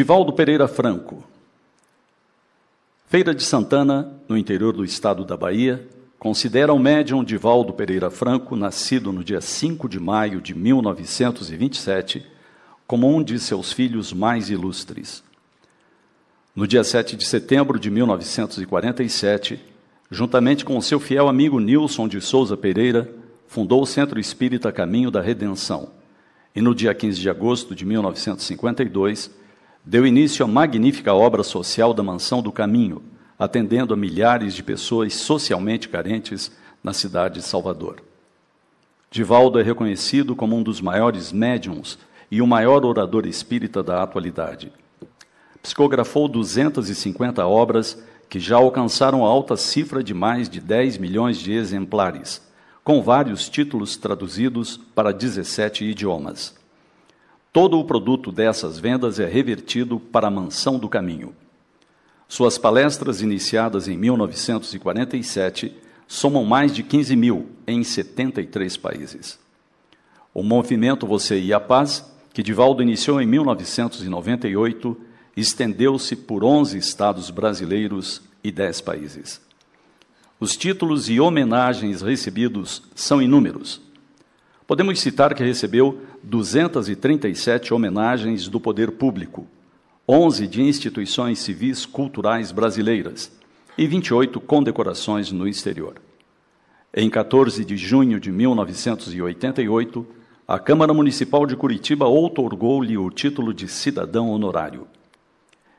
Divaldo Pereira Franco. Feira de Santana, no interior do estado da Bahia, considera o médium Divaldo Pereira Franco, nascido no dia 5 de maio de 1927, como um de seus filhos mais ilustres. No dia 7 de setembro de 1947, juntamente com seu fiel amigo Nilson de Souza Pereira, fundou o Centro Espírita Caminho da Redenção. E no dia 15 de agosto de 1952, deu início à magnífica obra social da Mansão do Caminho, atendendo a milhares de pessoas socialmente carentes na cidade de Salvador. Divaldo é reconhecido como um dos maiores médiums e o maior orador espírita da atualidade. Psicografou 250 obras que já alcançaram a alta cifra de mais de 10 milhões de exemplares, com vários títulos traduzidos para 17 idiomas. Todo o produto dessas vendas é revertido para a Mansão do Caminho. Suas palestras, iniciadas em 1947, somam mais de 15 mil em 73 países. O movimento Você e a Paz, que Divaldo iniciou em 1998, estendeu-se por 11 estados brasileiros e 10 países. Os títulos e homenagens recebidos são inúmeros. Podemos citar que recebeu 237 homenagens do poder público, 11 de instituições civis culturais brasileiras e 28 condecorações no exterior. Em 14 de junho de 1988, a Câmara Municipal de Curitiba outorgou-lhe o título de cidadão honorário.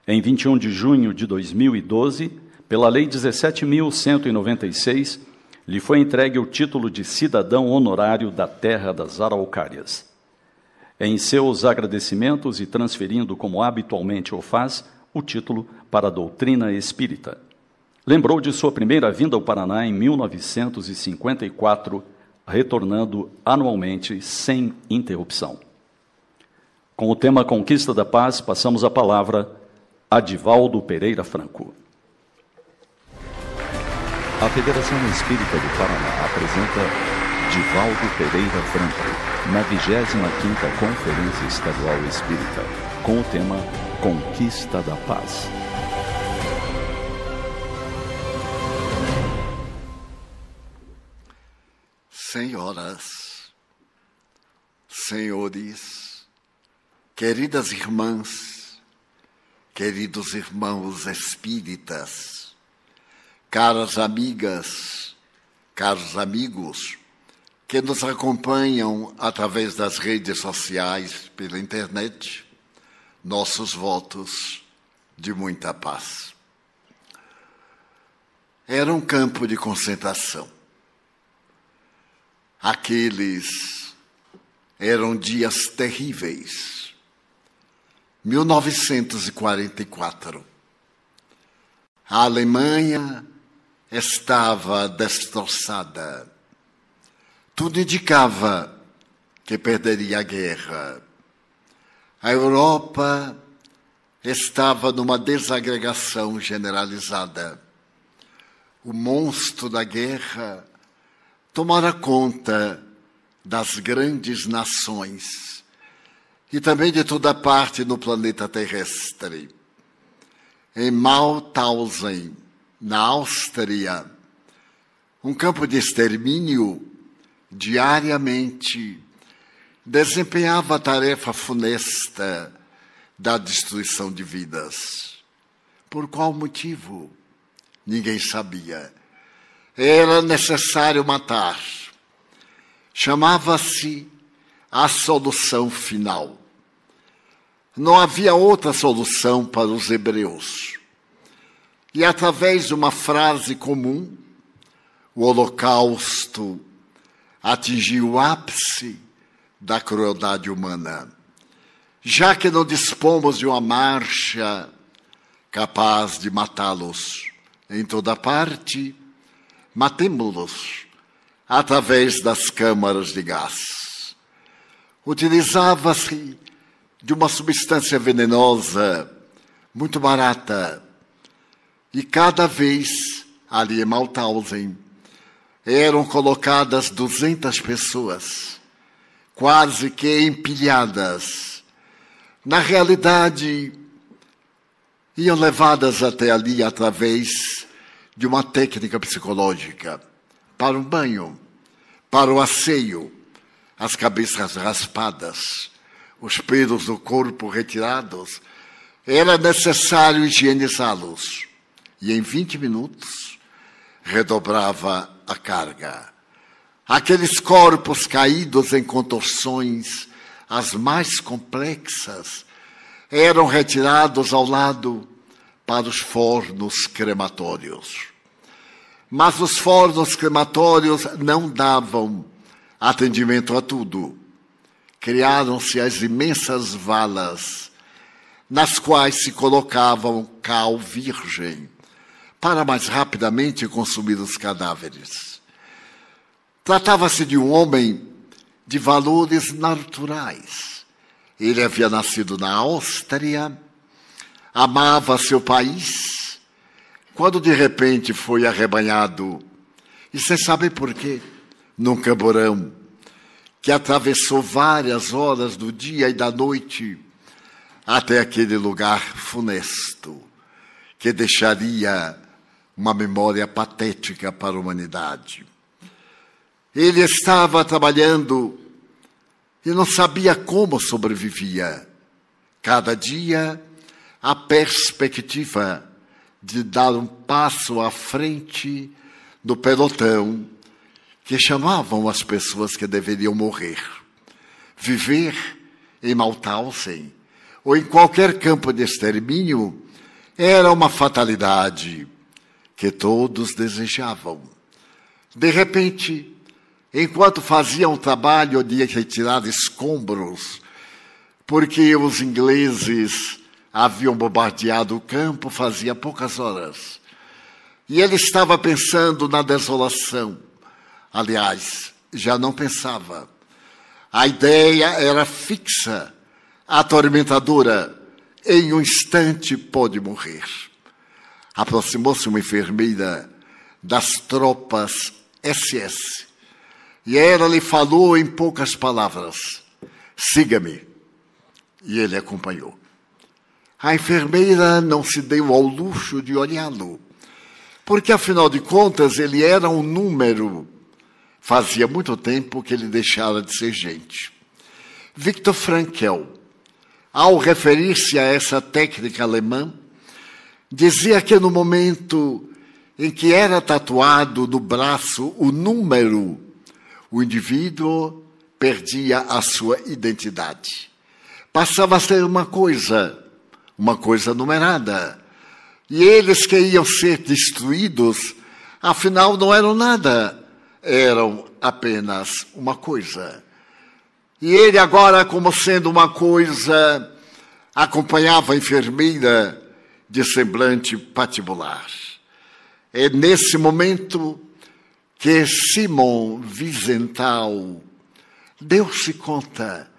Em 21 de junho de 2012, pela Lei 17.196, lhe foi entregue o título de cidadão honorário da Terra das Araucárias. Em seus agradecimentos e transferindo, como habitualmente o faz, o título para a doutrina espírita. Lembrou de sua primeira vinda ao Paraná em 1954, retornando anualmente sem interrupção. Com o tema Conquista da Paz, passamos a palavra Adivaldo Pereira Franco. A Federação Espírita do Paraná apresenta Divaldo Pereira Franco na 25ª Conferência Estadual Espírita, com o tema Conquista da Paz. Senhoras, senhores, queridas irmãs, queridos irmãos espíritas, caras amigas, caros amigos que nos acompanham através das redes sociais, pela internet, nossos votos de muita paz. Era um campo de concentração. Aqueles eram dias terríveis 1944. A Alemanha estava destroçada. Tudo indicava que perderia a guerra. A Europa estava numa desagregação generalizada. O monstro da guerra tomara conta das grandes nações e também de toda parte no planeta terrestre. Em Mauthausen, na Áustria, um campo de extermínio, diariamente desempenhava a tarefa funesta da destruição de vidas. Por qual motivo? Ninguém sabia. Era necessário matar. Chamava-se a solução final. Não havia outra solução para os hebreus. E através de uma frase comum, o Holocausto atingiu o ápice da crueldade humana. Já que não dispomos de uma marcha capaz de matá-los em toda parte, matemos-los através das câmaras de gás. Utilizava-se de uma substância venenosa muito barata. E cada vez, ali em Mauthausen, eram colocadas 200 pessoas, quase que empilhadas. Na realidade, iam levadas até ali através de uma técnica psicológica para um banho, para o asseio, as cabeças raspadas, os pelos do corpo retirados, era necessário higienizá-los. E em 20 minutos redobrava a carga. Aqueles corpos caídos em contorções, as mais complexas, eram retirados ao lado para os fornos crematórios. Mas os fornos crematórios não davam atendimento a tudo. Criaram-se as imensas valas, nas quais se colocavam cal virgem, para mais rapidamente consumir os cadáveres. Tratava-se de um homem de valores naturais. Ele havia nascido na Áustria, amava seu país, quando de repente foi arrebanhado, e sem saber por quê, num camborão, que atravessou várias horas do dia e da noite até aquele lugar funesto, que deixaria uma memória patética para a humanidade. Ele estava trabalhando e não sabia como sobrevivia. Cada dia, a perspectiva de dar um passo à frente do pelotão que chamavam as pessoas que deveriam morrer. Viver em Mauthausen ou em qualquer campo de extermínio era uma fatalidade que todos desejavam. De repente, enquanto faziam o trabalho de retirar escombros, porque os ingleses haviam bombardeado o campo fazia poucas horas. E ele estava pensando na desolação. Aliás, já não pensava. A ideia era fixa, atormentadora. Em um instante pode morrer. Aproximou-se uma enfermeira das tropas SS e ela lhe falou em poucas palavras: siga-me. E ele acompanhou. A enfermeira não se deu ao luxo de olhá-lo, porque afinal de contas ele era um número. Fazia muito tempo que ele deixara de ser gente. Victor Frankel, ao referir-se a essa técnica alemã, dizia que no momento em que era tatuado no braço o número o indivíduo perdia a sua identidade. Passava a ser uma coisa, uma coisa numerada. E eles que iam ser destruídos, afinal não eram nada, eram apenas uma coisa. E ele, agora, como sendo uma coisa, acompanhava a enfermeira de semblante patibular. É nesse momento que Simon Wiesenthal deu-se conta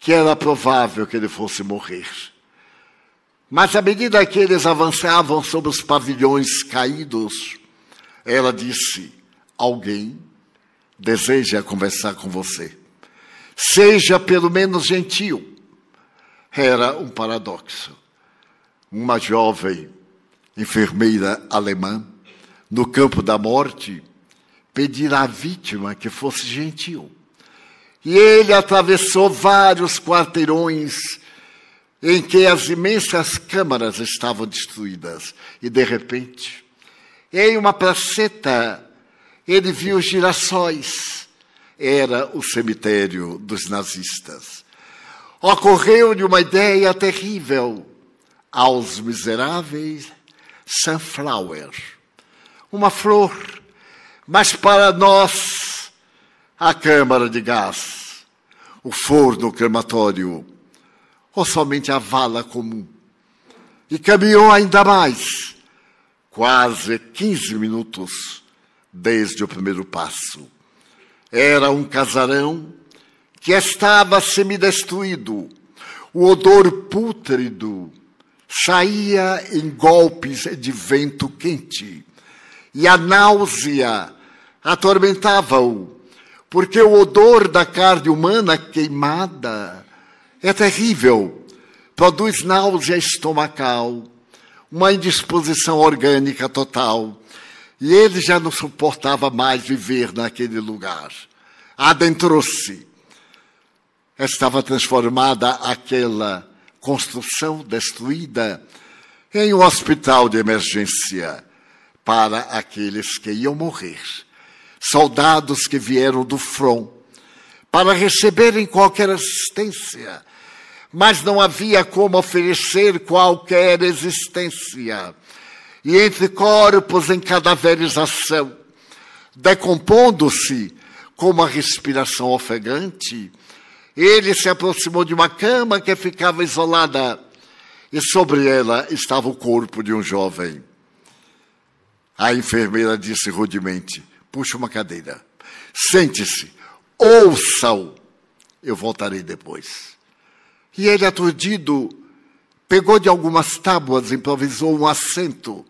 que era provável que ele fosse morrer. Mas à medida que eles avançavam sobre os pavilhões caídos, ela disse: Alguém deseja conversar com você. Seja pelo menos gentil. Era um paradoxo. Uma jovem enfermeira alemã, no campo da morte, pedir à vítima que fosse gentil. E ele atravessou vários quarteirões em que as imensas câmaras estavam destruídas. E, de repente, em uma placeta, ele viu girassóis. Era o cemitério dos nazistas. Ocorreu-lhe uma ideia terrível. Aos miseráveis, sunflower. Uma flor mas para nós, a câmara de gás, o forno crematório, ou somente a vala comum. E caminhou ainda mais, quase 15 minutos desde o primeiro passo. Era um casarão que estava semidestruído. O odor pútrido saía em golpes de vento quente. E a náusea atormentava-o, porque o odor da carne humana queimada é terrível, produz náusea estomacal, uma indisposição orgânica total. E ele já não suportava mais viver naquele lugar. Adentrou-se. Estava transformada aquela construção destruída em um hospital de emergência para aqueles que iam morrer. Soldados que vieram do front para receberem qualquer assistência, mas não havia como oferecer qualquer existência. E entre corpos em cadaverização, decompondo-se com uma respiração ofegante, ele se aproximou de uma cama que ficava isolada e sobre ela estava o corpo de um jovem. A enfermeira disse rudemente: Puxa uma cadeira, sente-se, ouça-o, eu voltarei depois. E ele, aturdido, pegou de algumas tábuas, improvisou um assento.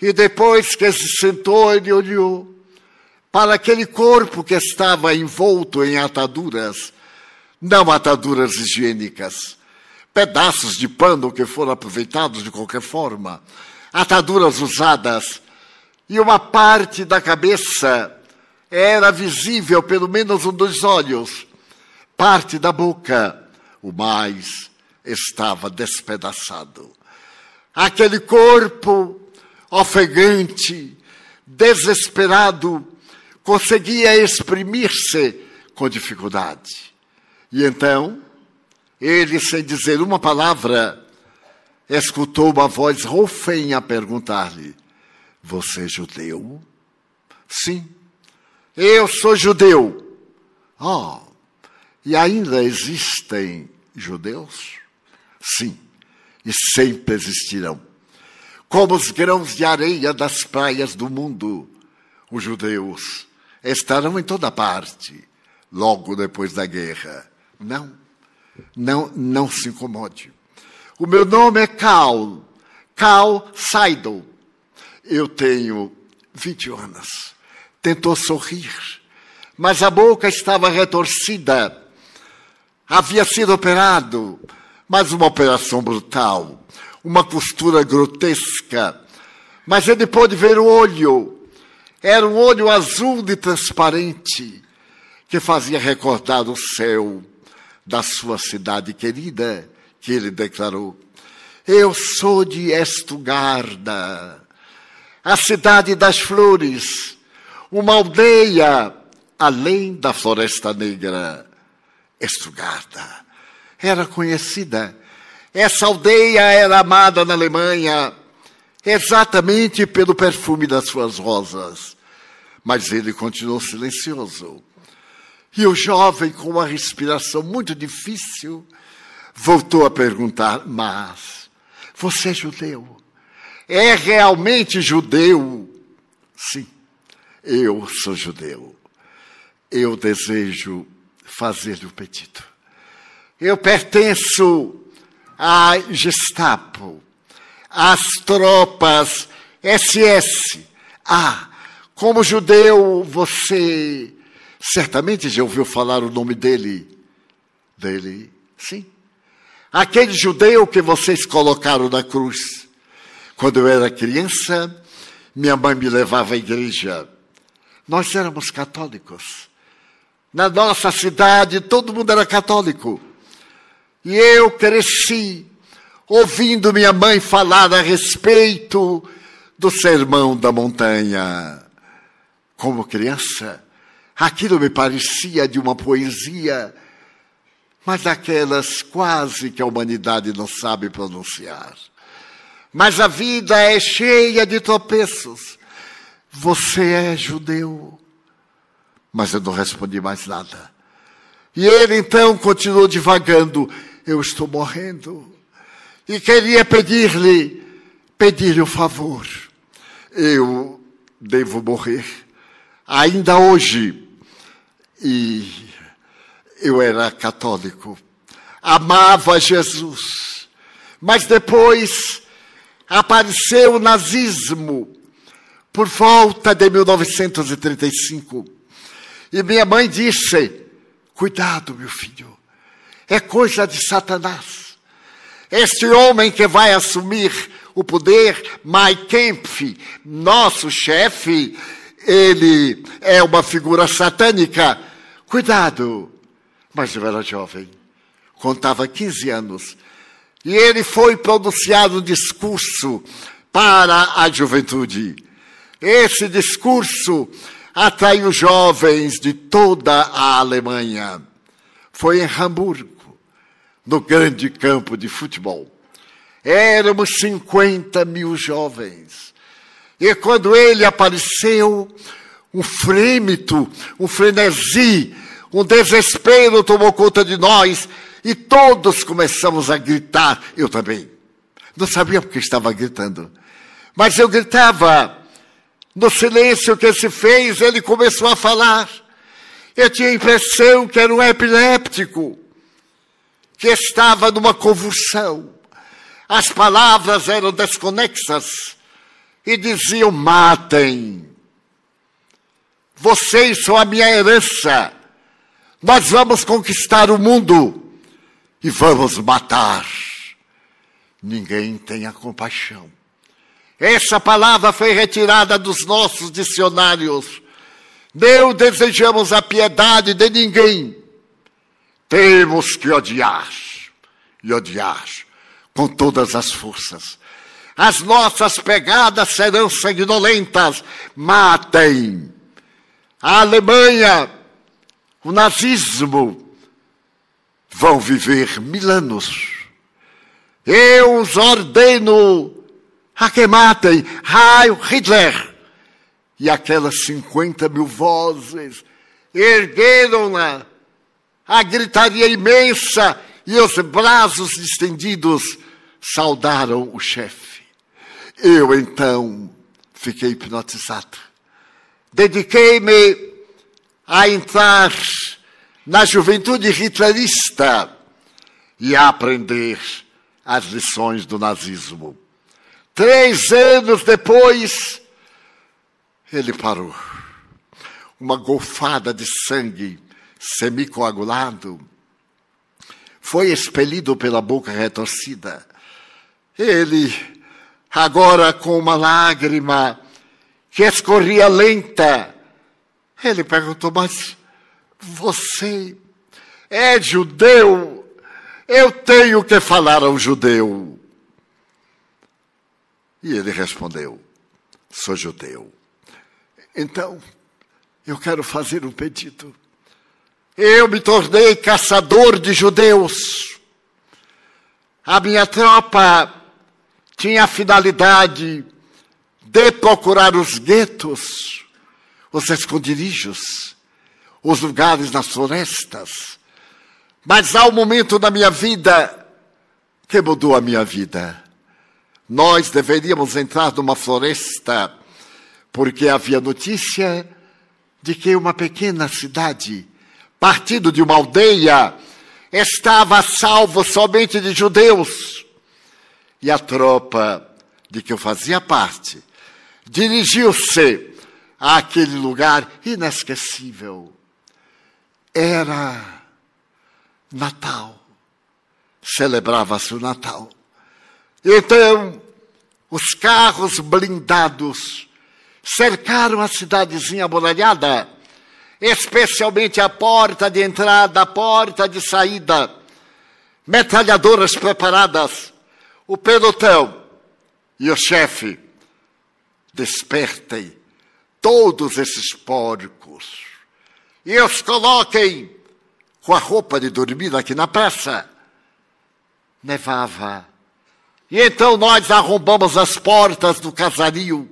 E depois que se sentou, ele olhou para aquele corpo que estava envolto em ataduras, não ataduras higiênicas, pedaços de pano que foram aproveitados de qualquer forma, ataduras usadas, e uma parte da cabeça era visível, pelo menos um dos olhos, parte da boca. O mais estava despedaçado. Aquele corpo ofegante, desesperado, conseguia exprimir-se com dificuldade. E então, ele, sem dizer uma palavra, escutou uma voz roufinha perguntar-lhe: Você é judeu? Sim, eu sou judeu. Oh, e ainda existem judeus? Sim, e sempre existirão. Como os grãos de areia das praias do mundo, os judeus estarão em toda parte, logo depois da guerra. Não, não, não se incomode. O meu nome é Cal, Cal Seidel. Eu tenho 20 anos. Tentou sorrir, mas a boca estava retorcida havia sido operado, mas uma operação brutal, uma costura grotesca. Mas ele pôde ver o olho. Era um olho azul de transparente que fazia recordar o céu da sua cidade querida, que ele declarou: Eu sou de Estugarda, a cidade das flores, uma aldeia além da Floresta Negra. Estugarda. Era conhecida. Essa aldeia era amada na Alemanha exatamente pelo perfume das suas rosas. Mas ele continuou silencioso. E o jovem, com uma respiração muito difícil, voltou a perguntar: Mas você é judeu? É realmente judeu? Sim, eu sou judeu. Eu desejo fazer-lhe o pedido. Eu pertenço à Gestapo, às tropas SS. Ah, como judeu, você certamente já ouviu falar o nome dele. Dele, sim. Aquele judeu que vocês colocaram na cruz. Quando eu era criança, minha mãe me levava à igreja. Nós éramos católicos. Na nossa cidade, todo mundo era católico. E eu cresci ouvindo minha mãe falar a respeito do sermão da montanha. Como criança, aquilo me parecia de uma poesia, mas daquelas quase que a humanidade não sabe pronunciar. Mas a vida é cheia de tropeços. Você é judeu. Mas eu não respondi mais nada. E ele então continuou divagando: Eu estou morrendo. E queria pedir-lhe, pedir-lhe o um favor. Eu devo morrer. Ainda hoje. E eu era católico. Amava Jesus. Mas depois apareceu o nazismo por volta de 1935. E minha mãe disse: Cuidado, meu filho, é coisa de Satanás. Este homem que vai assumir o poder. Mike Kempf, nosso chefe, ele é uma figura satânica. Cuidado! Mas eu era jovem, contava 15 anos. E ele foi pronunciado um discurso para a juventude. Esse discurso atraiu jovens de toda a Alemanha. Foi em Hamburgo, no grande campo de futebol. Éramos 50 mil jovens. E quando ele apareceu, um frêmito, um frenesi, um desespero tomou conta de nós e todos começamos a gritar. Eu também. Não sabia porque estava gritando. Mas eu gritava. No silêncio que se fez, ele começou a falar. Eu tinha a impressão que era um epiléptico, que estava numa convulsão. As palavras eram desconexas e diziam: matem. Vocês são a minha herança. Nós vamos conquistar o mundo e vamos matar. Ninguém tenha compaixão. Essa palavra foi retirada dos nossos dicionários. Não desejamos a piedade de ninguém. Temos que odiar e odiar com todas as forças. As nossas pegadas serão sanguinolentas. Matem. A Alemanha, o nazismo, vão viver mil anos. Eu os ordeno a que matem Heil Hitler. E aquelas 50 mil vozes ergueram-na, a gritaria imensa e os braços estendidos saudaram o chefe. Eu então fiquei hipnotizado. Dediquei-me a entrar na juventude hitlerista e a aprender as lições do nazismo. Três anos depois, ele parou. Uma golfada de sangue semicoagulado foi expelido pela boca retorcida. Ele, agora com uma lágrima que escorria lenta, ele perguntou: Mas você é judeu? Eu tenho que falar ao judeu. E ele respondeu: Sou judeu. Então, eu quero fazer um pedido. Eu me tornei caçador de judeus. A minha tropa tinha a finalidade de procurar os guetos, os esconderijos, os lugares nas florestas. Mas há um momento na minha vida que mudou a minha vida. Nós deveríamos entrar numa floresta, porque havia notícia de que uma pequena cidade, partido de uma aldeia, estava salvo somente de judeus. E a tropa de que eu fazia parte dirigiu-se àquele lugar inesquecível. Era Natal. Celebrava-se o Natal. Então, os carros blindados cercaram a cidadezinha amuralhada, especialmente a porta de entrada, a porta de saída, metralhadoras preparadas, o pelotão e o chefe. Despertem todos esses porcos. E os coloquem com a roupa de dormir aqui na praça. Nevava. E então nós arrombamos as portas do casario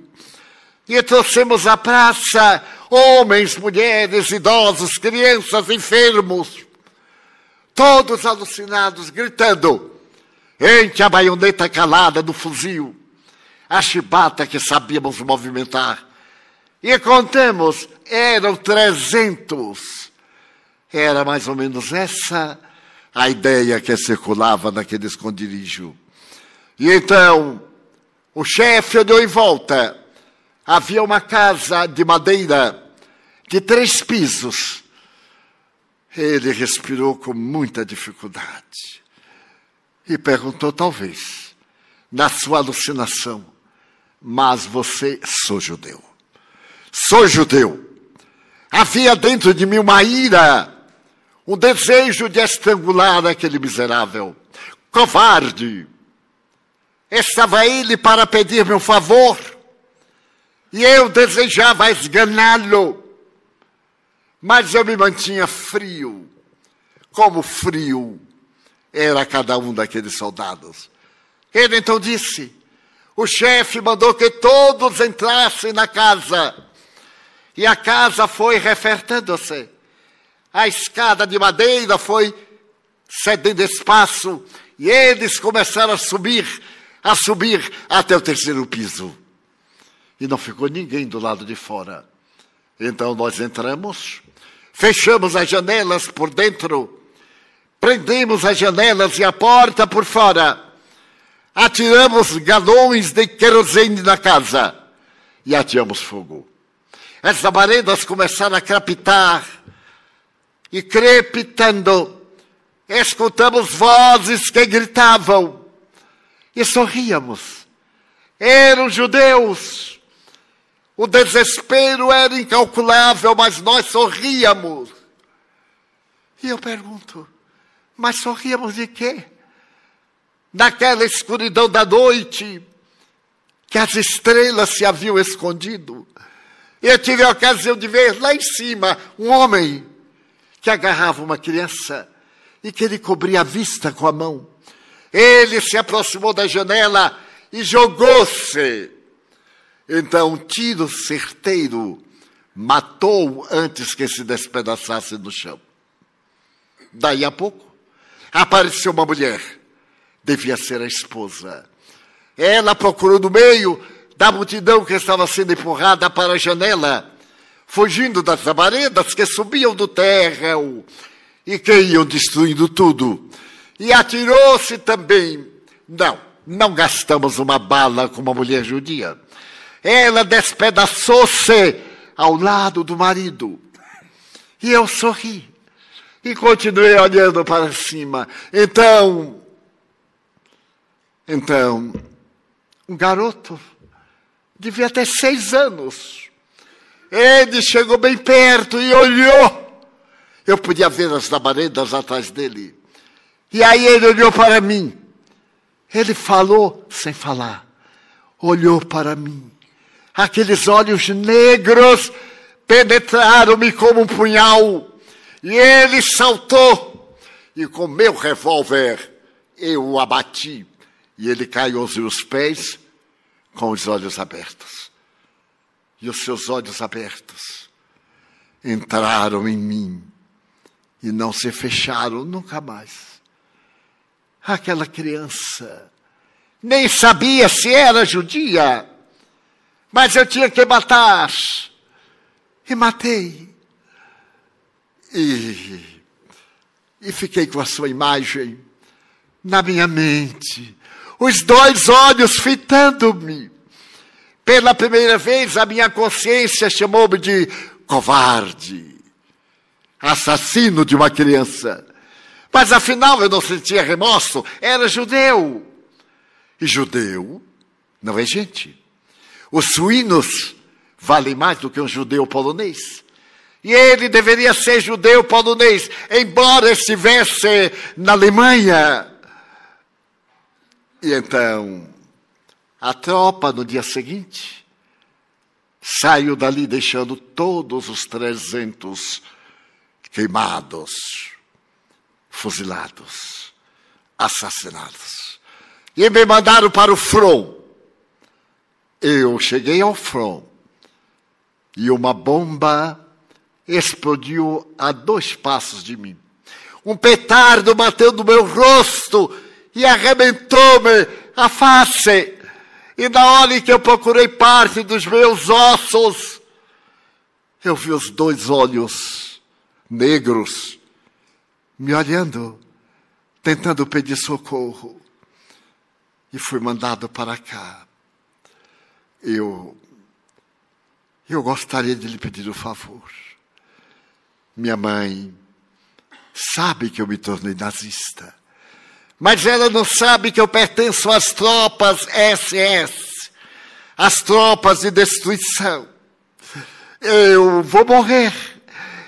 e trouxemos à praça homens, mulheres, idosos, crianças, enfermos, todos alucinados, gritando, entre a baioneta calada do fuzil, a chibata que sabíamos movimentar. E contemos, eram trezentos. Era mais ou menos essa a ideia que circulava naquele esconderijo. E então, o chefe olhou em volta. Havia uma casa de madeira de três pisos. Ele respirou com muita dificuldade e perguntou: talvez na sua alucinação, mas você sou judeu. Sou judeu. Havia dentro de mim uma ira, um desejo de estrangular aquele miserável, covarde. Estava ele para pedir-me um favor, e eu desejava esganá-lo, mas eu me mantinha frio, como frio era cada um daqueles soldados. Ele então disse: o chefe mandou que todos entrassem na casa. E a casa foi refertando-se. A escada de madeira foi cedendo espaço e eles começaram a subir, a subir até o terceiro piso. E não ficou ninguém do lado de fora. Então nós entramos, fechamos as janelas por dentro Prendemos as janelas e a porta por fora. Atiramos galões de querosene na casa e ateamos fogo. As labaredas começaram a crepitar e crepitando. Escutamos vozes que gritavam e sorríamos. Eram judeus. O desespero era incalculável, mas nós sorríamos. E eu pergunto: mas sorríamos de quê? Naquela escuridão da noite, que as estrelas se haviam escondido. Eu tive a ocasião de ver lá em cima um homem que agarrava uma criança e que ele cobria a vista com a mão. Ele se aproximou da janela e jogou-se. Então, um tiro certeiro matou antes que se despedaçasse no chão. Daí a pouco, apareceu uma mulher. Devia ser a esposa. Ela procurou no meio da multidão que estava sendo empurrada para a janela, fugindo das labaredas que subiam do terrão e que iam destruindo tudo. E atirou-se também. Não, não gastamos uma bala com uma mulher judia. Ela despedaçou-se ao lado do marido. E eu sorri e continuei olhando para cima. Então, então, um garoto, devia ter seis anos, ele chegou bem perto e olhou. Eu podia ver as labaredas atrás dele. E aí ele olhou para mim. Ele falou sem falar. Olhou para mim. Aqueles olhos negros penetraram-me como um punhal. E ele saltou, e com meu revólver eu o abati. E ele caiu aos meus pés com os olhos abertos. E os seus olhos abertos entraram em mim e não se fecharam nunca mais. Aquela criança nem sabia se era judia, mas eu tinha que matar. E matei. E, e fiquei com a sua imagem na minha mente, os dois olhos fitando-me. Pela primeira vez, a minha consciência chamou-me de covarde, assassino de uma criança. Mas afinal eu não sentia remorso, era judeu. E judeu não é gente. Os suínos valem mais do que um judeu polonês. E ele deveria ser judeu polonês, embora estivesse na Alemanha. E então, a tropa no dia seguinte saiu dali deixando todos os trezentos queimados, fuzilados, assassinados. E me mandaram para o front. Eu cheguei ao front e uma bomba explodiu a dois passos de mim. Um petardo bateu no meu rosto e arrebentou-me a face. E na hora em que eu procurei parte dos meus ossos, eu vi os dois olhos negros me olhando, tentando pedir socorro. E fui mandado para cá. Eu, eu gostaria de lhe pedir um favor. Minha mãe sabe que eu me tornei nazista, Mas ela não sabe que eu pertenço às tropas SS, às tropas de destruição. Eu vou morrer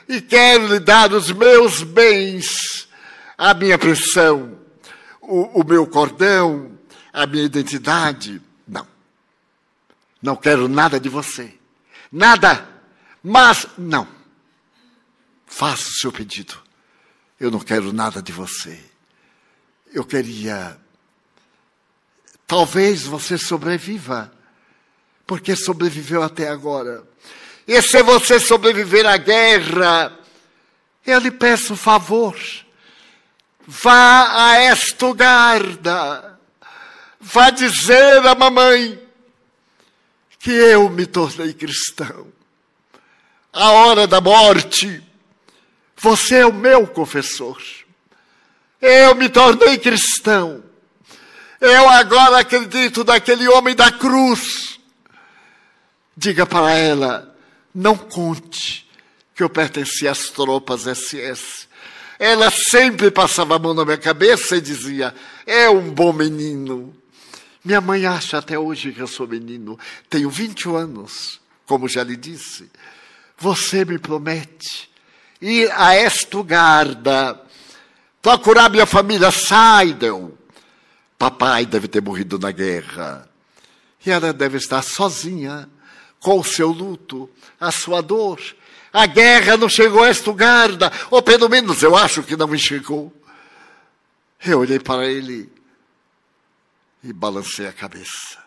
e quero lhe dar os meus bens, a minha pensão, o, o meu cordão, a minha identidade. Não. Não quero nada de você. Nada. Mas, não. Faça o seu pedido. Eu não quero nada de você. Eu queria. Talvez você sobreviva, porque sobreviveu até agora. E se você sobreviver à guerra, eu lhe peço um favor. Vá a Estugarda. Vá dizer à mamãe que eu me tornei cristão. A hora da morte, você é o meu confessor. Eu me tornei cristão. Eu agora acredito naquele homem da cruz. Diga para ela, não conte que eu pertencia às tropas SS. Ela sempre passava a mão na minha cabeça e dizia: É um bom menino. Minha mãe acha até hoje que eu sou menino. Tenho 21 anos, como já lhe disse. Você me promete ir a Estugarda, procurar minha família Seidel. Papai deve ter morrido na guerra. E ela deve estar sozinha, com o seu luto, a sua dor. A guerra não chegou a Estugarda, ou pelo menos eu acho que não me chegou. Eu olhei para ele e balancei a cabeça.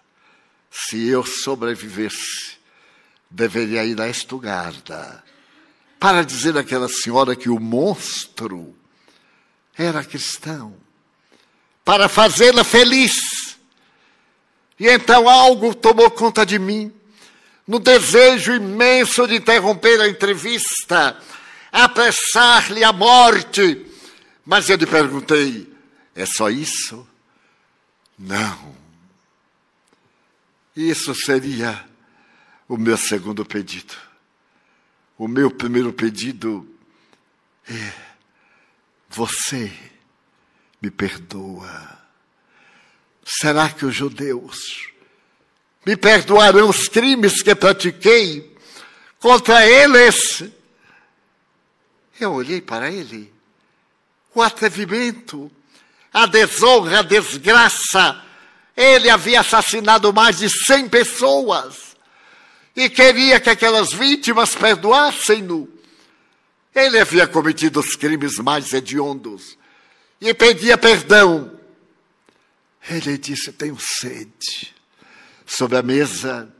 Se eu sobrevivesse, deveria ir a Estugarda para dizer àquela senhora que o monstro era cristão, para fazê-la feliz. E então algo tomou conta de mim, no desejo imenso de interromper a entrevista, apressar-lhe a morte. Mas eu lhe perguntei: é só isso? Não. Isso seria o meu segundo pedido. O meu primeiro pedido é: você me perdoa. Será que os judeus me perdoarão os crimes que pratiquei contra eles? Eu olhei para ele, o atrevimento, a desonra, a desgraça. Ele havia assassinado mais de cem pessoas e queria que aquelas vítimas perdoassem-no. Ele havia cometido os crimes mais hediondos e pedia perdão. Ele disse: Tenho sede. Sobre a mesa,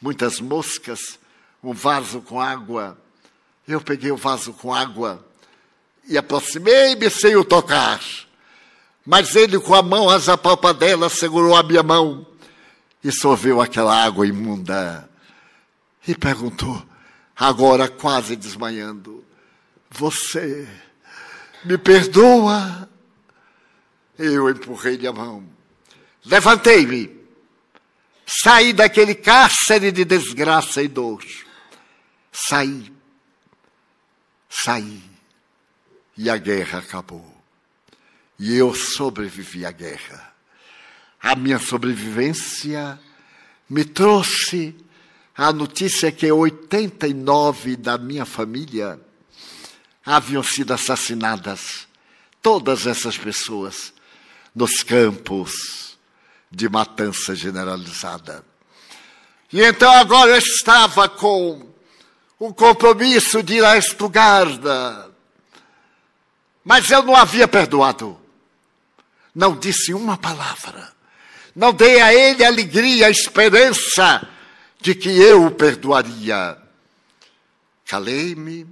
muitas moscas, um vaso com água. Eu peguei o vaso com água e aproximei-me sem o tocar. Mas ele, com a mão às dela segurou a minha mão e sorveu aquela água imunda. E perguntou, agora quase desmanhando: Você me perdoa? Eu empurrei-lhe a mão. Levantei-me. Saí daquele cárcere de desgraça e dor. Saí. Saí. E a guerra acabou. E eu sobrevivi à guerra. A minha sobrevivência me trouxe a notícia que 89 da minha família haviam sido assassinadas. Todas essas pessoas nos campos de matança generalizada. E então agora eu estava com o compromisso de ir a Estugarda. Mas eu não havia perdoado não disse uma palavra. Não dei a ele a alegria, a esperança de que eu o perdoaria. Calei-me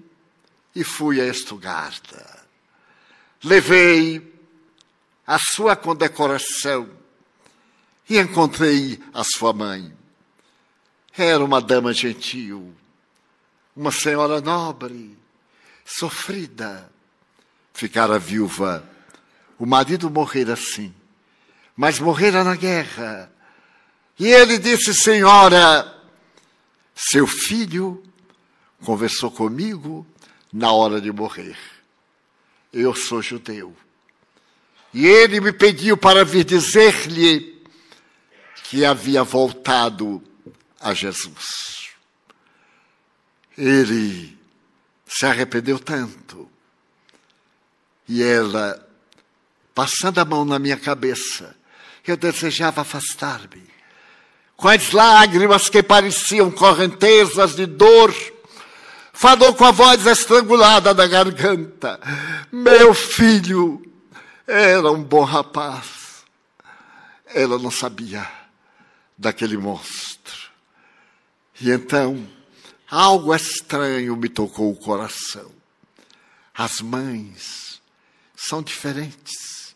e fui a Estugarda. Levei a sua condecoração e encontrei a sua mãe. Era uma dama gentil, uma senhora nobre, sofrida. Ficara viúva o marido morrera assim, mas morrera na guerra. E ele disse: Senhora, seu filho conversou comigo na hora de morrer. Eu sou judeu. E ele me pediu para vir dizer-lhe que havia voltado a Jesus. Ele se arrependeu tanto. E ela, passando a mão na minha cabeça, eu desejava afastar-me. Com as lágrimas que pareciam correntezas de dor, falou com a voz estrangulada da garganta: Meu filho, era um bom rapaz. Ela não sabia daquele monstro. E então, algo estranho me tocou o coração. As mães são diferentes.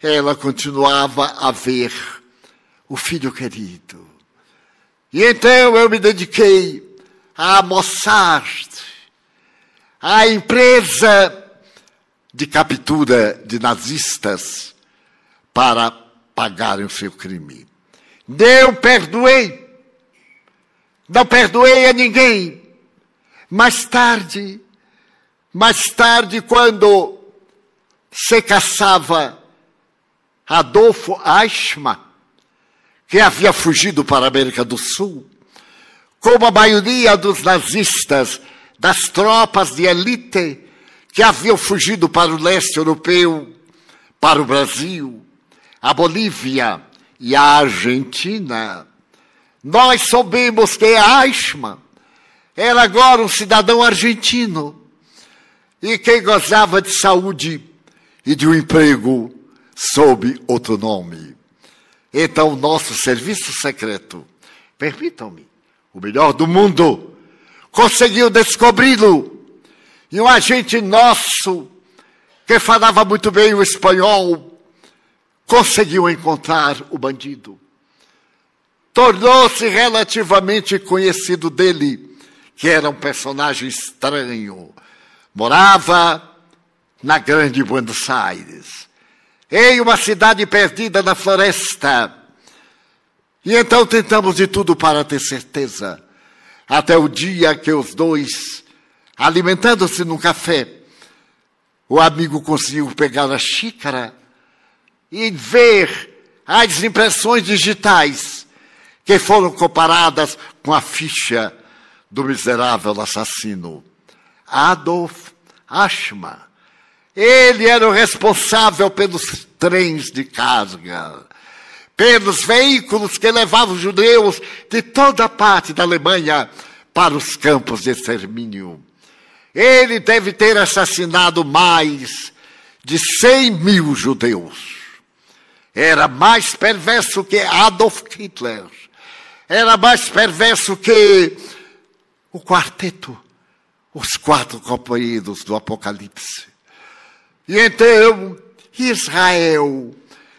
Ela continuava a ver o filho querido. E então eu me dediquei a mostrar a empresa de captura de nazistas para pagarem o seu crime. Não perdoei. Não perdoei a ninguém. Mais tarde, mais tarde, quando se caçava Adolfo Eichmann, que havia fugido para a América do Sul, como a maioria dos nazistas, das tropas de elite que haviam fugido para o leste europeu, para o Brasil, a Bolívia e a Argentina. Nós soubemos que Eichmann era agora um cidadão argentino e que gozava de saúde e de um emprego sob outro nome. Então, nosso serviço secreto, permitam-me, o melhor do mundo, conseguiu descobri-lo e um agente nosso, que falava muito bem o espanhol, conseguiu encontrar o bandido. Tornou-se relativamente conhecido dele, que era um personagem estranho. Morava na grande Buenos Aires, em uma cidade perdida na floresta. E então tentamos de tudo para ter certeza, até o dia que os dois alimentando-se num café, o amigo conseguiu pegar a xícara e ver as impressões digitais que foram comparadas com a ficha do miserável assassino. Adolf Ashma. Ele era o responsável pelos trens de carga, pelos veículos que levavam judeus de toda parte da Alemanha para os campos de extermínio. Ele deve ter assassinado mais de 100 mil judeus. Era mais perverso que Adolf Hitler. Era mais perverso que o quarteto, os quatro companheiros do Apocalipse. E então Israel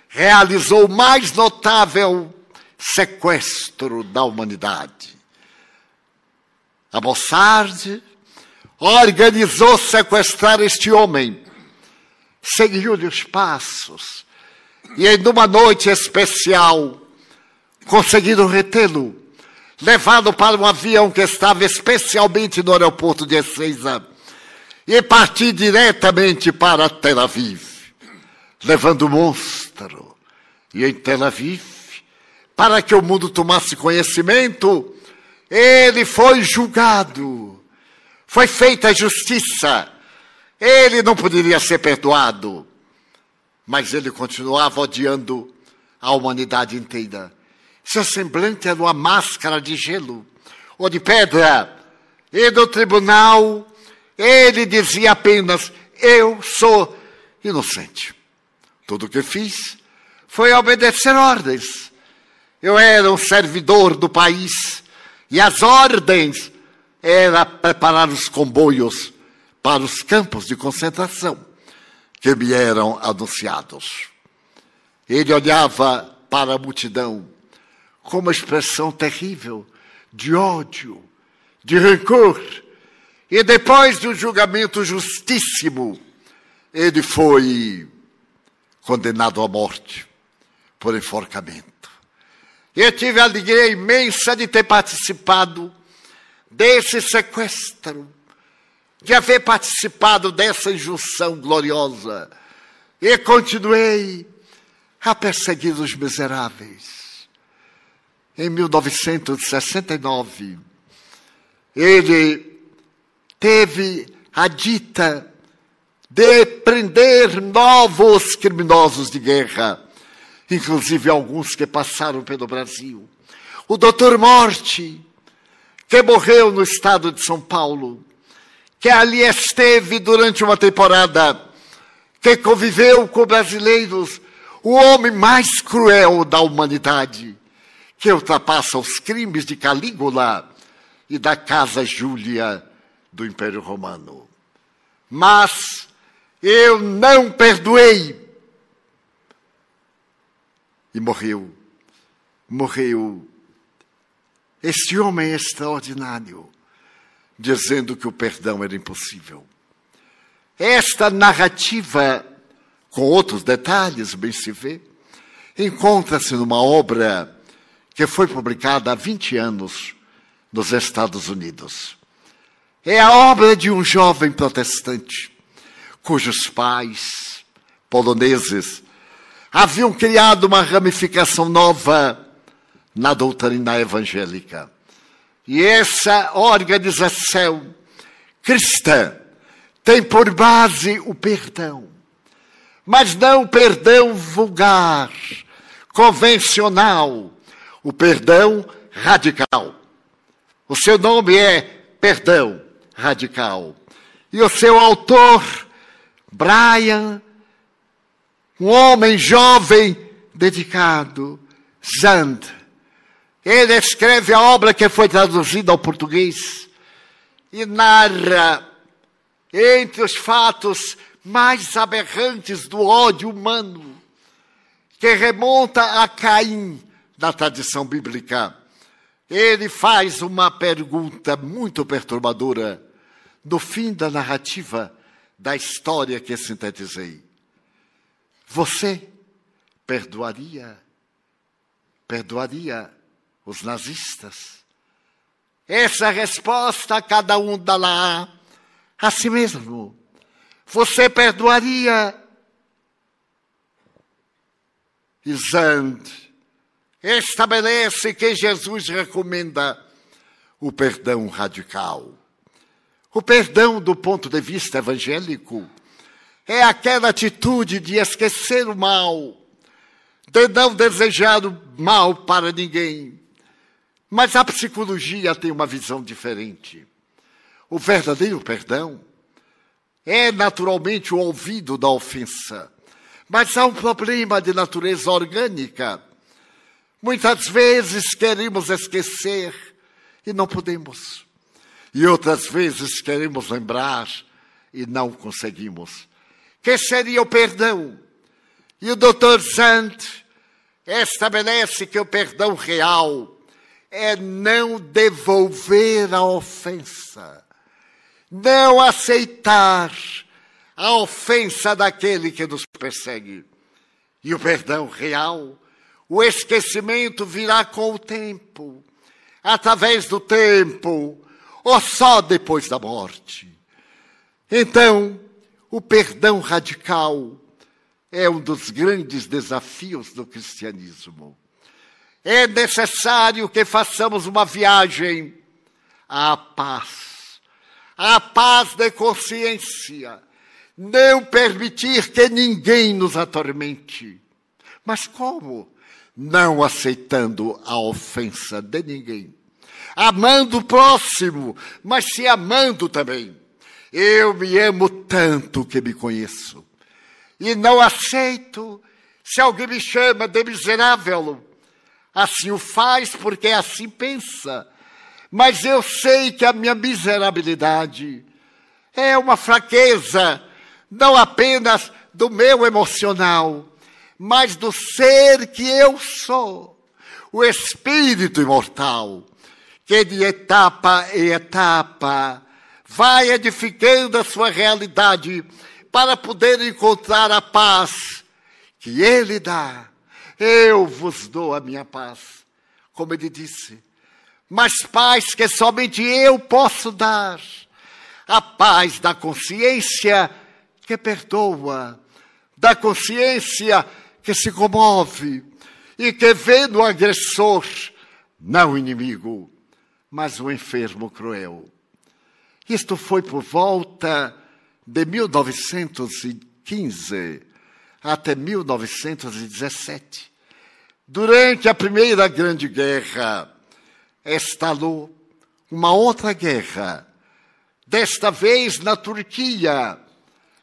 realizou o mais notável sequestro da humanidade. A Mossad organizou sequestrar este homem, seguiu-lhe os passos, e em uma noite especial conseguiram retê-lo, levado para um avião que estava especialmente no aeroporto de Ezeiza, e partir diretamente para Tel Aviv, levando o monstro. E em Tel Aviv, para que o mundo tomasse conhecimento, ele foi julgado foi feita a justiça. Ele não poderia ser perdoado. Mas ele continuava odiando a humanidade inteira. Seu semblante era uma máscara de gelo ou de pedra. E no tribunal, ele dizia apenas: Eu sou inocente. Tudo o que fiz foi obedecer ordens. Eu era um servidor do país e as ordens era preparar os comboios para os campos de concentração que me eram anunciados. Ele olhava para a multidão com uma expressão terrível de ódio, de rancor. E depois de um julgamento justíssimo, ele foi condenado à morte por enforcamento. Eu tive a alegria imensa de ter participado desse sequestro, de haver participado dessa injunção gloriosa. E continuei a perseguir os miseráveis. Em 1969, ele teve a dita de prender novos criminosos de guerra, inclusive alguns que passaram pelo Brasil. O doutor Morte, que morreu no estado de São Paulo, que ali esteve durante uma temporada, que conviveu com brasileiros, o homem mais cruel da humanidade, que ultrapassa os crimes de Calígula e da Casa Júlia do Império Romano. Mas eu não perdoei. E morreu. Morreu. Este homem extraordinário, dizendo que o perdão era impossível. Esta narrativa, com outros detalhes, bem se vê, encontra-se numa obra que foi publicada há 20 anos nos Estados Unidos. É a obra de um jovem protestante, cujos pais, poloneses, haviam criado uma ramificação nova na doutrina evangélica. E essa organização cristã tem por base o perdão, mas não o perdão vulgar, convencional, o perdão radical. O seu nome é Perdão Radical. E o seu autor, Brian, um homem jovem dedicado, Zand. Ele escreve a obra que foi traduzida ao português e narra entre os fatos mais aberrantes do ódio humano, que remonta a Caim da tradição bíblica. Ele faz uma pergunta muito perturbadora no fim da narrativa da história que sintetizei. Você perdoaria perdoaria os nazistas? Essa resposta cada um dá lá a si mesmo. Você perdoaria? Zand estabelece que Jesus recomenda o perdão radical. O perdão, do ponto de vista evangélico, é aquela atitude de esquecer o mal, de não desejar o mal para ninguém. Mas a psicologia tem uma visão diferente. O verdadeiro perdão é naturalmente o ouvido da ofensa. Mas há um problema de natureza orgânica. Muitas vezes queremos esquecer e não podemos. E outras vezes queremos lembrar e não conseguimos. Que seria o perdão? E o doutor Sant estabelece que o perdão real é não devolver a ofensa não aceitar a ofensa daquele que nos persegue. E o perdão real, o esquecimento virá com o tempo, através do tempo, ou só depois da morte. Então, o perdão radical é um dos grandes desafios do cristianismo. É necessário que façamos uma viagem à paz a paz de consciência, não permitir que ninguém nos atormente. Mas como? Não aceitando a ofensa de ninguém. Amando o próximo, mas se amando também. Eu me amo tanto que me conheço. E não aceito se alguém me chama de miserável. Assim o faz porque assim pensa mas eu sei que a minha miserabilidade é uma fraqueza, não apenas do meu emocional, mas do ser que eu sou, o espírito imortal, que de etapa em etapa vai edificando a sua realidade para poder encontrar a paz que ele dá. Eu vos dou a minha paz, como ele disse mas paz que somente eu posso dar. A paz da consciência que perdoa, da consciência que se comove e que vê no agressor não inimigo, mas o enfermo cruel. Isto foi por volta de 1915 até 1917. Durante a Primeira Grande Guerra, estalou uma outra guerra, desta vez na Turquia,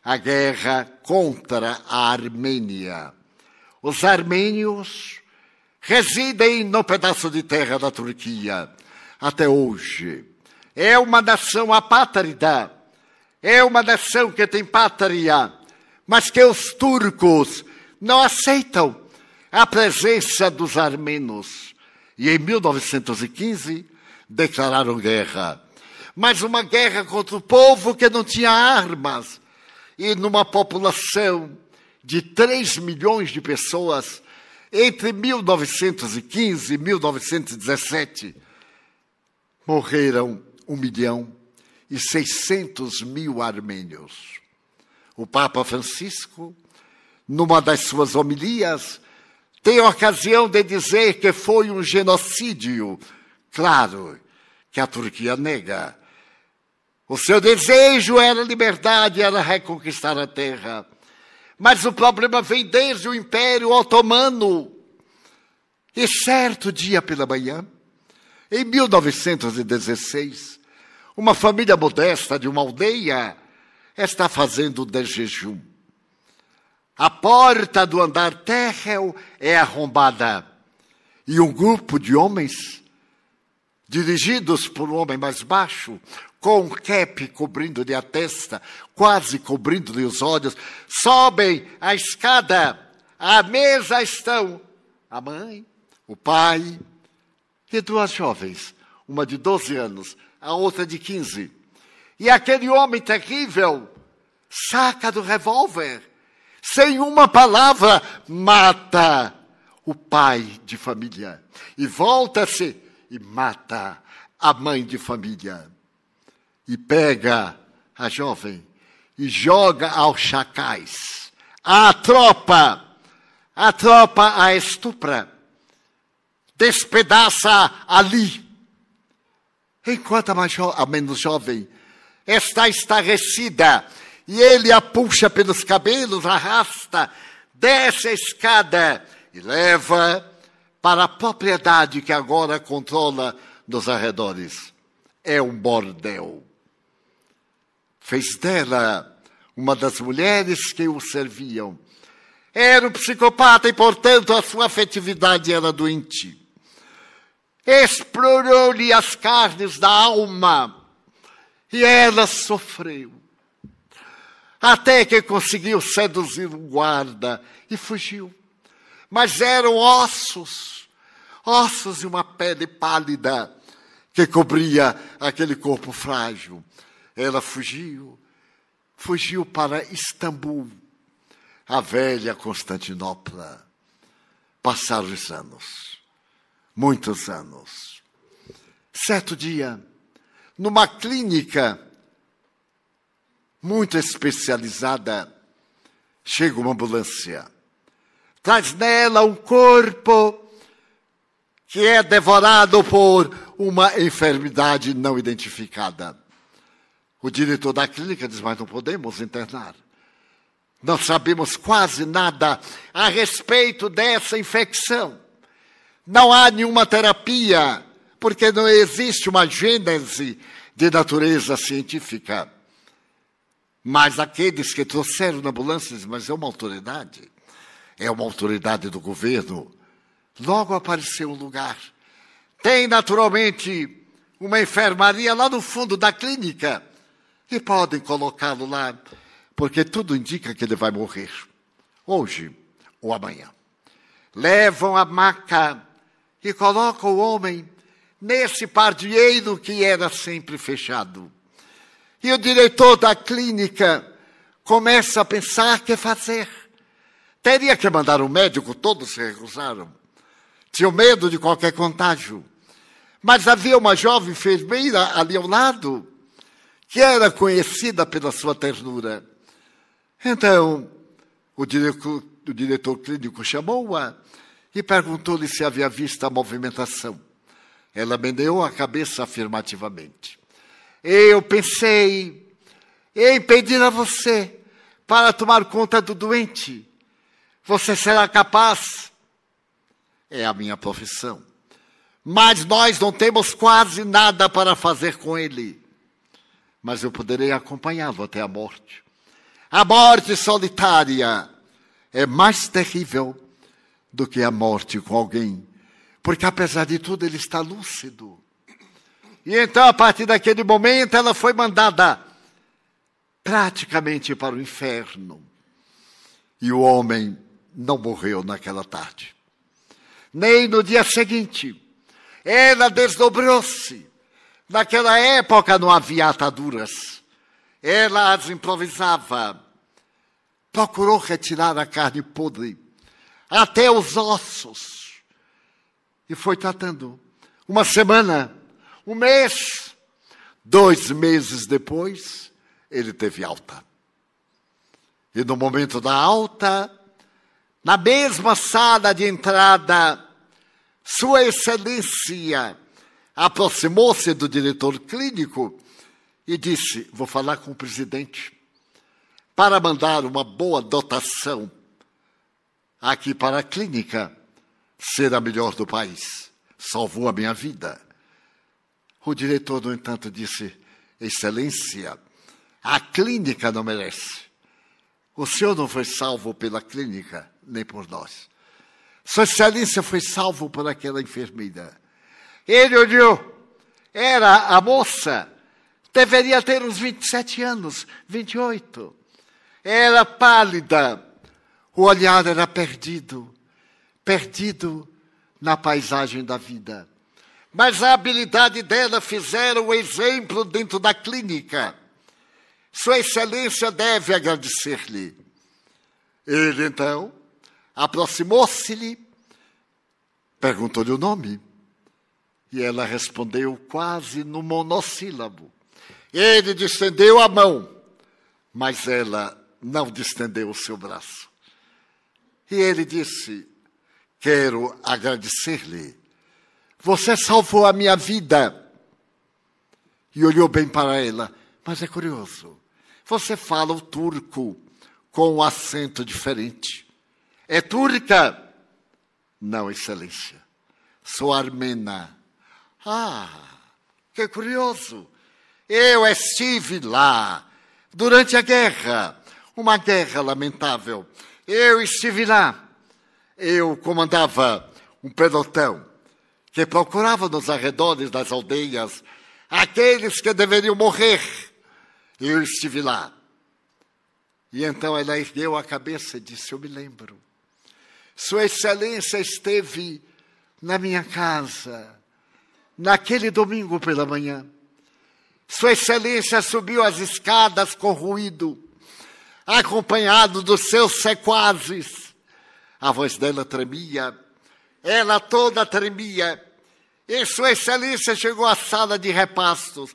a guerra contra a Armênia. Os armênios residem no pedaço de terra da Turquia até hoje. É uma nação apátrida, é uma nação que tem pátria, mas que os turcos não aceitam a presença dos armenos. E em 1915 declararam guerra. Mas uma guerra contra o povo que não tinha armas. E numa população de 3 milhões de pessoas, entre 1915 e 1917, morreram um milhão e 600 mil armênios. O Papa Francisco, numa das suas homilias, tem a ocasião de dizer que foi um genocídio. Claro que a Turquia nega. O seu desejo era liberdade, era reconquistar a terra. Mas o problema vem desde o Império Otomano. E certo dia pela manhã, em 1916, uma família modesta de uma aldeia está fazendo de jejum. A porta do andar térreo é arrombada e um grupo de homens, dirigidos por um homem mais baixo, com um cap cobrindo-lhe a testa, quase cobrindo-lhe os olhos, sobem a escada. À mesa estão a mãe, o pai e duas jovens, uma de 12 anos, a outra de 15. E aquele homem terrível saca do revólver sem uma palavra, mata o pai de família. E volta-se e mata a mãe de família. E pega a jovem e joga aos chacais. A tropa, a tropa a estupra, despedaça ali. Enquanto a, mais a menos jovem está estarrecida e ele a puxa pelos cabelos, arrasta, desce a escada e leva para a propriedade que agora controla nos arredores. É um bordel. Fez dela uma das mulheres que o serviam. Era um psicopata e, portanto, a sua afetividade era doente. Explorou-lhe as carnes da alma e ela sofreu até que conseguiu seduzir um guarda e fugiu. Mas eram ossos, ossos e uma pele pálida que cobria aquele corpo frágil. Ela fugiu, fugiu para Istambul, a velha Constantinopla. Passaram os anos, muitos anos. Certo dia, numa clínica muito especializada, chega uma ambulância. Traz nela um corpo que é devorado por uma enfermidade não identificada. O diretor da clínica diz: Mas não podemos internar. Não sabemos quase nada a respeito dessa infecção. Não há nenhuma terapia, porque não existe uma gênese de natureza científica. Mas aqueles que trouxeram na ambulância mas é uma autoridade, é uma autoridade do governo. Logo apareceu um lugar. Tem naturalmente uma enfermaria lá no fundo da clínica. E podem colocá-lo lá, porque tudo indica que ele vai morrer. Hoje ou amanhã. Levam a maca e colocam o homem nesse pardieiro que era sempre fechado. E o diretor da clínica começa a pensar o que fazer. Teria que mandar um médico, todos se recusaram. Tinham medo de qualquer contágio. Mas havia uma jovem enfermeira ali ao lado, que era conhecida pela sua ternura. Então, O diretor, o diretor clínico chamou-a e perguntou-lhe se havia visto a movimentação. Ela meneou a cabeça afirmativamente. Eu pensei em pedir a você para tomar conta do doente. Você será capaz? É a minha profissão. Mas nós não temos quase nada para fazer com ele. Mas eu poderei acompanhá-lo até a morte. A morte solitária é mais terrível do que a morte com alguém, porque apesar de tudo ele está lúcido. E então, a partir daquele momento, ela foi mandada praticamente para o inferno. E o homem não morreu naquela tarde. Nem no dia seguinte. Ela desdobrou-se. Naquela época não havia ataduras. Ela as improvisava. Procurou retirar a carne podre, até os ossos. E foi tratando. Uma semana, um mês, dois meses depois, ele teve alta. E no momento da alta, na mesma sala de entrada, Sua Excelência aproximou-se do diretor clínico e disse: Vou falar com o presidente para mandar uma boa dotação aqui para a clínica ser a melhor do país. Salvou a minha vida. O diretor, no entanto, disse: Excelência, a clínica não merece. O senhor não foi salvo pela clínica, nem por nós. Sua Excelência foi salvo por aquela enfermeira. Ele olhou. Era a moça Deveria ter uns 27 anos, 28. Era pálida, o olhar era perdido, perdido na paisagem da vida. Mas a habilidade dela fizeram o exemplo dentro da clínica. Sua Excelência deve agradecer-lhe. Ele então aproximou-se-lhe, perguntou-lhe o nome. E ela respondeu quase no monossílabo. Ele distendeu a mão, mas ela não distendeu o seu braço. E ele disse: Quero agradecer-lhe. Você salvou a minha vida. E olhou bem para ela. Mas é curioso. Você fala o turco com um acento diferente. É turca? Não, Excelência. Sou armena. Ah, que curioso. Eu estive lá durante a guerra, uma guerra lamentável. Eu estive lá. Eu comandava um pelotão que procurava nos arredores das aldeias aqueles que deveriam morrer. Eu estive lá. E então ela ergueu a cabeça e disse: Eu me lembro. Sua Excelência esteve na minha casa naquele domingo pela manhã. Sua Excelência subiu as escadas com ruído, acompanhado dos seus sequazes. A voz dela tremia, ela toda tremia. E Sua Excelência chegou à sala de repastos.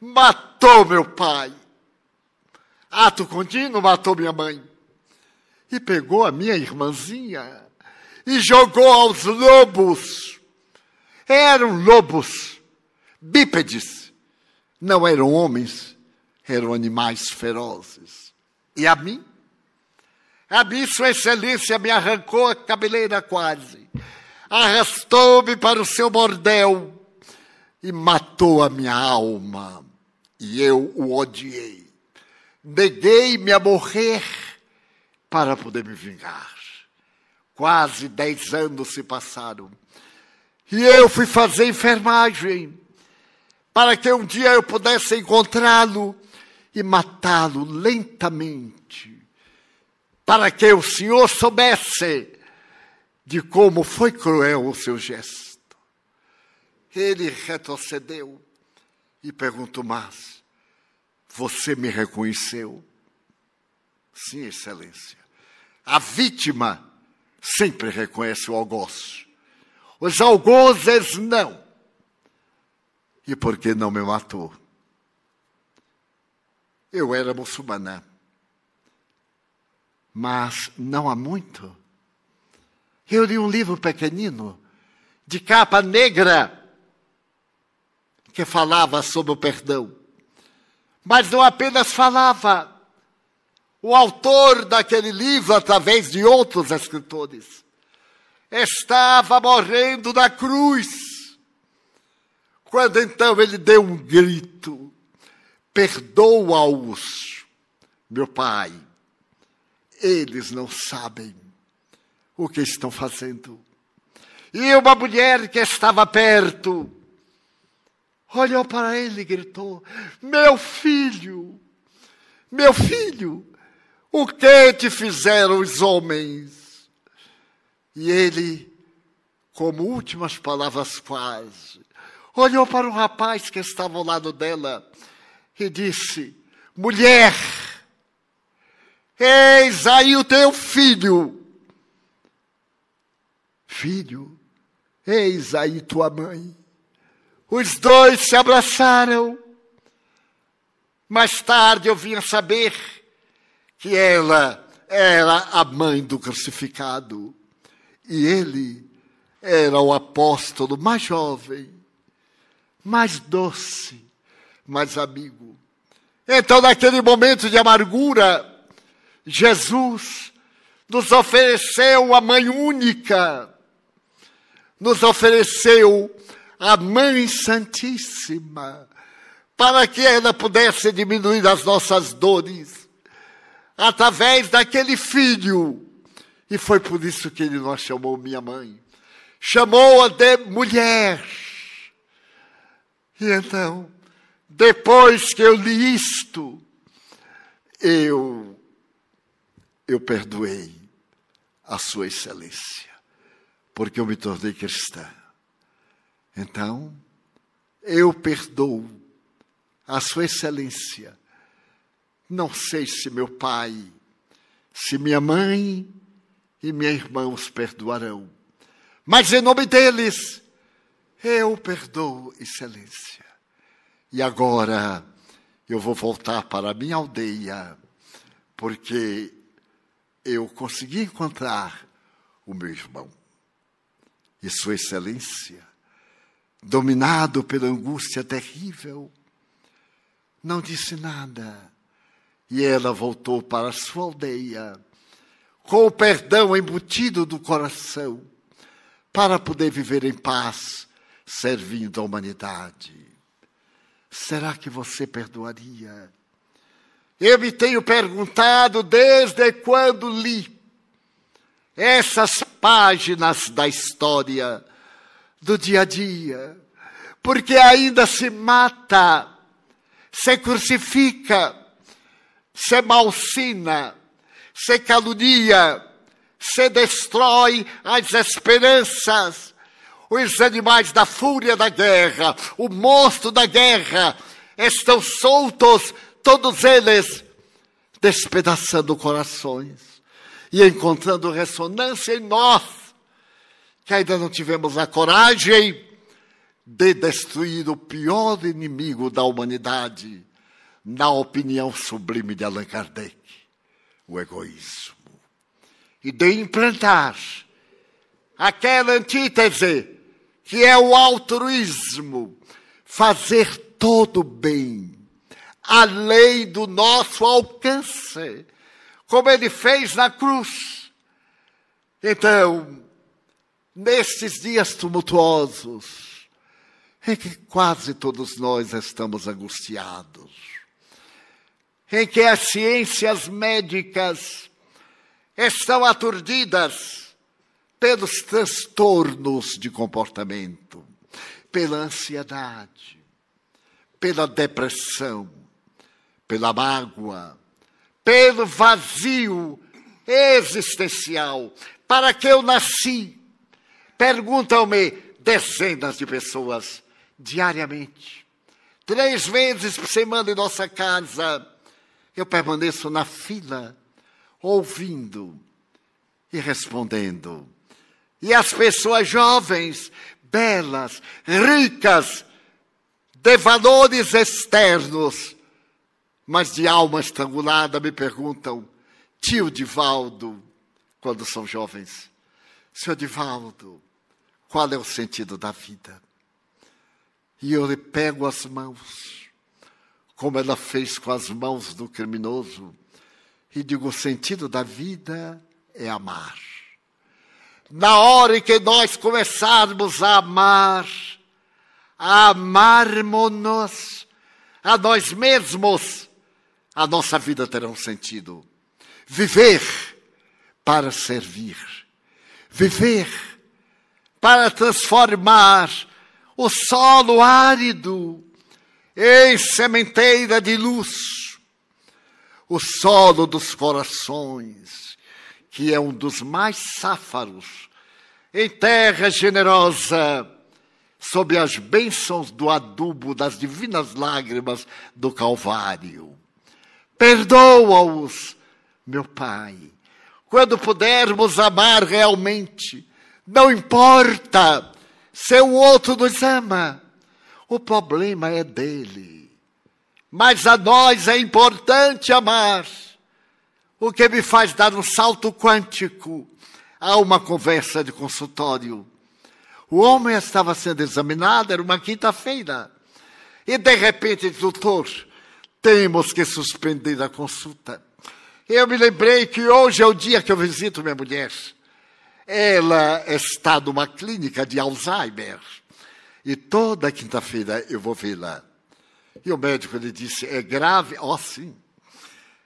Matou meu pai. Ato contínuo matou minha mãe. E pegou a minha irmãzinha e jogou aos lobos. Eram lobos bípedes não eram homens, eram animais ferozes. E a mim? A mim, Sua Excelência me arrancou a cabeleira quase, arrastou-me para o seu bordel e matou a minha alma. E eu o odiei. Neguei-me a morrer para poder me vingar. Quase dez anos se passaram. E eu fui fazer enfermagem para que um dia eu pudesse encontrá-lo e matá-lo lentamente, para que o Senhor soubesse de como foi cruel o seu gesto. Ele retrocedeu e perguntou: Mas você me reconheceu? Sim, Excelência. A vítima sempre reconhece o algoz. Os algozes não. E por que não me matou? Eu era muçulmana. Mas não há muito. Eu li um livro pequenino, de capa negra, que falava sobre o perdão. Mas não apenas falava. O autor daquele livro, através de outros escritores, estava morrendo na cruz. Quando então ele deu um grito: Perdoa-os, meu pai, eles não sabem o que estão fazendo. E uma mulher que estava perto olhou para ele e gritou: Meu filho, meu filho, o que te fizeram os homens? E ele, como últimas palavras quase, olhou para o rapaz que estava ao lado dela e disse: Mulher, eis aí o teu filho. Filho, eis aí tua mãe. Os dois se abraçaram. Mais tarde eu vim a saber que ela era a mãe do crucificado e ele era o apóstolo mais jovem, mais doce, mais amigo. Então, naquele momento de amargura, Jesus nos ofereceu a mãe única, nos ofereceu a Mãe Santíssima, para que ela pudesse diminuir as nossas dores, através daquele filho. E foi por isso que ele nos chamou minha mãe. Chamou-a de mulher. E então, depois que eu li isto, eu, eu perdoei a Sua Excelência, porque eu me tornei cristã. Então, eu perdoo a Sua Excelência. Não sei se meu pai, se minha mãe e minha irmã os perdoarão, mas em nome deles, eu perdoo, Excelência. E agora eu vou voltar para a minha aldeia, porque eu consegui encontrar o meu irmão. E Sua Excelência dominado pela angústia terrível, não disse nada. E ela voltou para sua aldeia, com o perdão embutido do coração, para poder viver em paz, servindo a humanidade. Será que você perdoaria? Eu me tenho perguntado desde quando li essas páginas da história do dia a dia, porque ainda se mata, se crucifica, se malsina, se calunia, se destrói as esperanças. Os animais da fúria da guerra, o monstro da guerra, estão soltos, todos eles, despedaçando corações e encontrando ressonância em nós que ainda não tivemos a coragem de destruir o pior inimigo da humanidade, na opinião sublime de Allan Kardec, o egoísmo. E de implantar aquela antítese que é o altruísmo, fazer todo bem, além do nosso alcance, como ele fez na cruz. Então, nestes dias tumultuosos, em que quase todos nós estamos angustiados, em que as ciências médicas estão aturdidas pelos transtornos de comportamento, pela ansiedade, pela depressão, pela mágoa, pelo vazio existencial. Para que eu nasci? Perguntam-me dezenas de pessoas diariamente. Três vezes por semana em nossa casa, eu permaneço na fila, ouvindo e respondendo. E as pessoas jovens, belas, ricas, de valores externos, mas de alma estrangulada, me perguntam: tio Divaldo, quando são jovens. Seu Divaldo, qual é o sentido da vida? E eu lhe pego as mãos, como ela fez com as mãos do criminoso, e digo: o sentido da vida é amar. Na hora em que nós começarmos a amar, a amarmos-nos a nós mesmos, a nossa vida terá um sentido. Viver para servir. Viver para transformar o solo árido em sementeira de luz. O solo dos corações, que é um dos mais sáfaros, em terra generosa, sob as bênçãos do adubo das divinas lágrimas do Calvário. Perdoa-os, meu Pai. Quando pudermos amar realmente, não importa se o outro nos ama, o problema é dele. Mas a nós é importante amar. O que me faz dar um salto quântico a uma conversa de consultório. O homem estava sendo examinado, era uma quinta-feira. E de repente, doutor, temos que suspender a consulta. Eu me lembrei que hoje é o dia que eu visito minha mulher. Ela está numa clínica de Alzheimer. E toda quinta-feira eu vou vê-la. E o médico lhe disse: é grave? Oh, sim.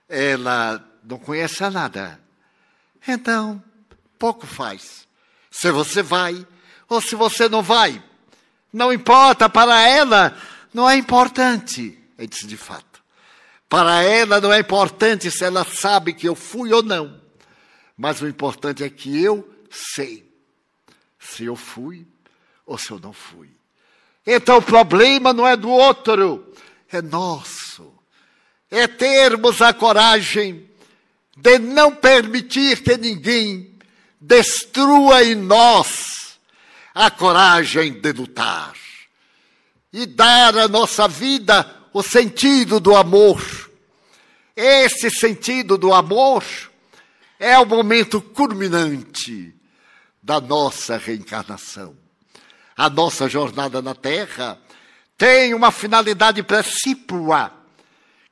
Ela não conhece nada. Então, pouco faz. Se você vai ou se você não vai. Não importa, para ela não é importante. Ele disse: de fato. Para ela não é importante se ela sabe que eu fui ou não. Mas o importante é que eu sei se eu fui ou se eu não fui. Então o problema não é do outro, é nosso. É termos a coragem de não permitir que ninguém destrua em nós a coragem de lutar e dar à nossa vida o sentido do amor. Esse sentido do amor é o momento culminante da nossa reencarnação. A nossa jornada na Terra tem uma finalidade precípua,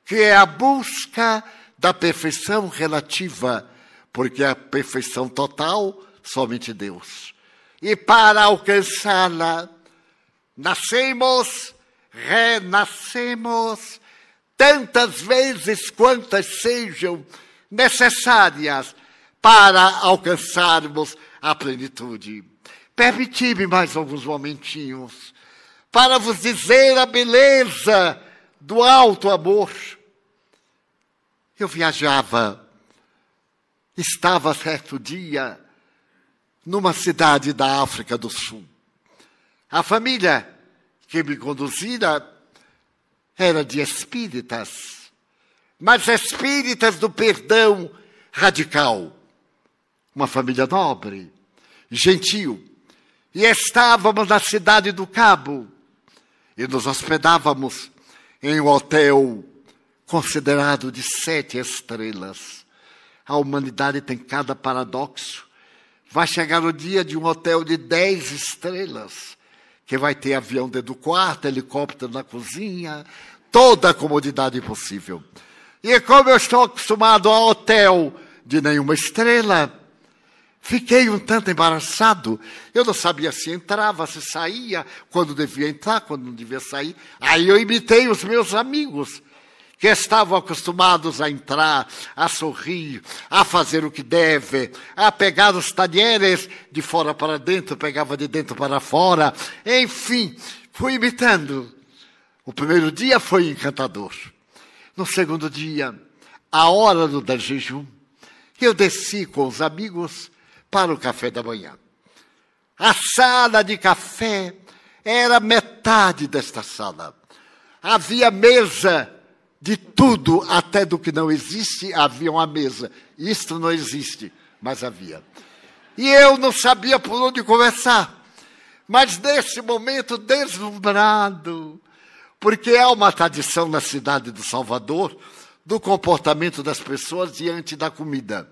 que é a busca da perfeição relativa, porque a perfeição total somente Deus. E para alcançá-la, nascemos renascemos tantas vezes quantas sejam necessárias para alcançarmos a plenitude. Permiti-me mais alguns momentinhos para vos dizer a beleza do alto amor. Eu viajava, estava certo dia numa cidade da África do Sul. A família que me conduzira era de espíritas, mas espíritas do perdão radical. Uma família nobre, gentil. E estávamos na cidade do Cabo e nos hospedávamos em um hotel considerado de sete estrelas. A humanidade tem cada paradoxo. Vai chegar o dia de um hotel de dez estrelas que vai ter avião dentro do quarto, helicóptero na cozinha, toda a comodidade possível. E como eu estou acostumado a hotel de nenhuma estrela, fiquei um tanto embaraçado. Eu não sabia se entrava, se saía, quando devia entrar, quando não devia sair. Aí eu imitei os meus amigos que estavam acostumados a entrar, a sorrir, a fazer o que deve, a pegar os talheres de fora para dentro, pegava de dentro para fora, enfim, fui imitando. O primeiro dia foi encantador. No segundo dia, a hora do jejum, eu desci com os amigos para o café da manhã. A sala de café era metade desta sala. Havia mesa de tudo, até do que não existe, havia uma mesa. Isto não existe, mas havia. E eu não sabia por onde começar. Mas nesse momento deslumbrado, porque há uma tradição na cidade do Salvador, do comportamento das pessoas diante da comida.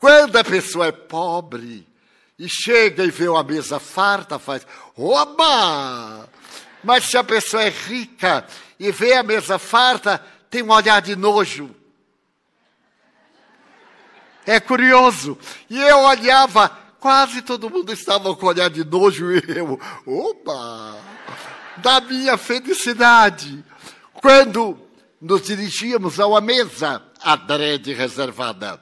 Quando a pessoa é pobre e chega e vê uma mesa farta, faz oba! Mas se a pessoa é rica e vê a mesa farta, tem um olhar de nojo. É curioso. E eu olhava, quase todo mundo estava com olhar de nojo e eu, opa! Da minha felicidade. Quando nos dirigíamos a uma mesa adrede reservada.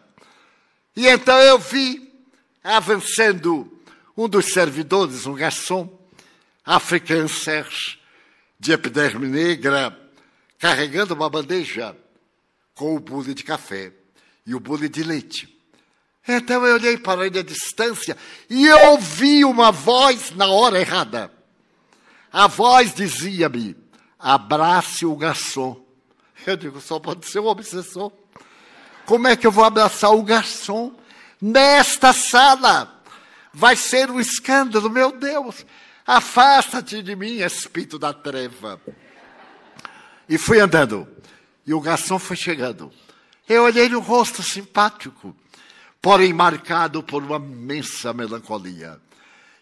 E então eu vi, avançando, um dos servidores, um garçom, africano Serge, de epiderme negra, carregando uma bandeja com o bule de café e o bule de leite. Então eu olhei para ele à distância e ouvi uma voz na hora errada. A voz dizia-me: abrace o garçom. Eu digo, só pode ser um obsessor. Como é que eu vou abraçar o garçom nesta sala? Vai ser um escândalo, meu Deus. Afasta-te de mim, espírito da treva. E fui andando. E o garçom foi chegando. Eu olhei no rosto simpático, porém marcado por uma imensa melancolia.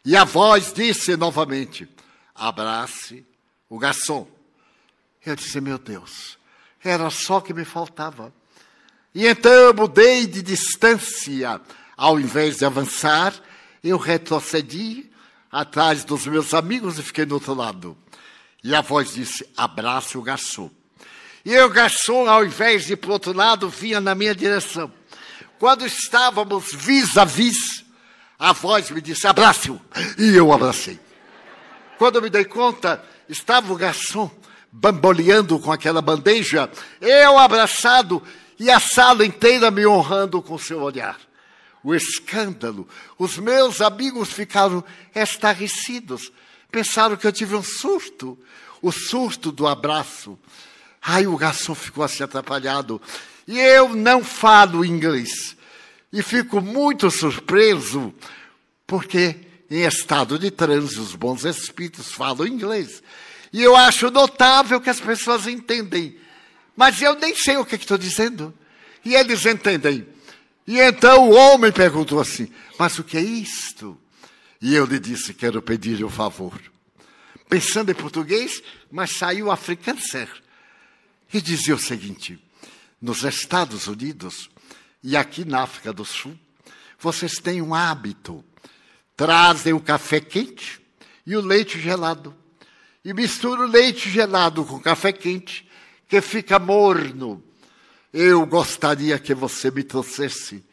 E a voz disse novamente: abrace o garçom. Eu disse: Meu Deus, era só o que me faltava. E então eu mudei de distância. Ao invés de avançar, eu retrocedi atrás dos meus amigos e fiquei do outro lado. E a voz disse: abrace o garçom. E o garçom, ao invés de ir para o outro lado, vinha na minha direção. Quando estávamos vis a vis, a voz me disse: abrace-o. E eu abracei. Quando eu me dei conta, estava o garçom bamboleando com aquela bandeja, eu abraçado e a sala inteira me honrando com seu olhar. O escândalo. Os meus amigos ficaram estarrecidos. Pensaram que eu tive um surto. O surto do abraço. Aí o garçom ficou assim atrapalhado. E eu não falo inglês. E fico muito surpreso, porque em estado de transe os bons espíritos falam inglês. E eu acho notável que as pessoas entendem. Mas eu nem sei o que estou dizendo. E eles entendem. E então o homem perguntou assim: Mas o que é isto? E eu lhe disse: Quero pedir um favor. Pensando em português, mas saiu africano E dizia o seguinte: Nos Estados Unidos e aqui na África do Sul, vocês têm um hábito. Trazem o café quente e o leite gelado e misturo leite gelado com café quente, que fica morno. Eu gostaria que você me trouxesse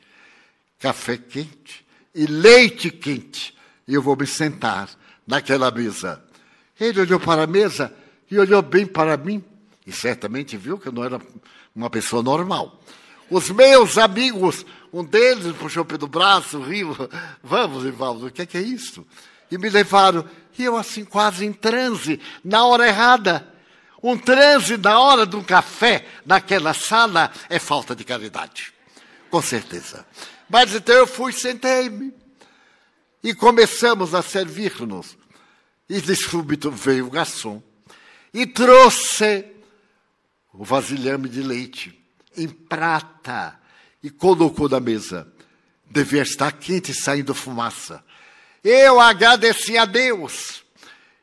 café quente e leite quente. E eu vou me sentar naquela mesa. Ele olhou para a mesa e olhou bem para mim. E certamente viu que eu não era uma pessoa normal. Os meus amigos, um deles puxou pelo braço, riu. Vamos, Ivaldo, o que é, que é isso? E me levaram e eu, assim, quase em transe, na hora errada. Um transe na hora de um café naquela sala é falta de caridade. Com certeza. Mas então eu fui, sentei-me. E começamos a servir-nos. E de súbito veio o garçom e trouxe o vasilhame de leite em prata e colocou na mesa. Devia estar quente saindo fumaça. Eu agradeci a Deus.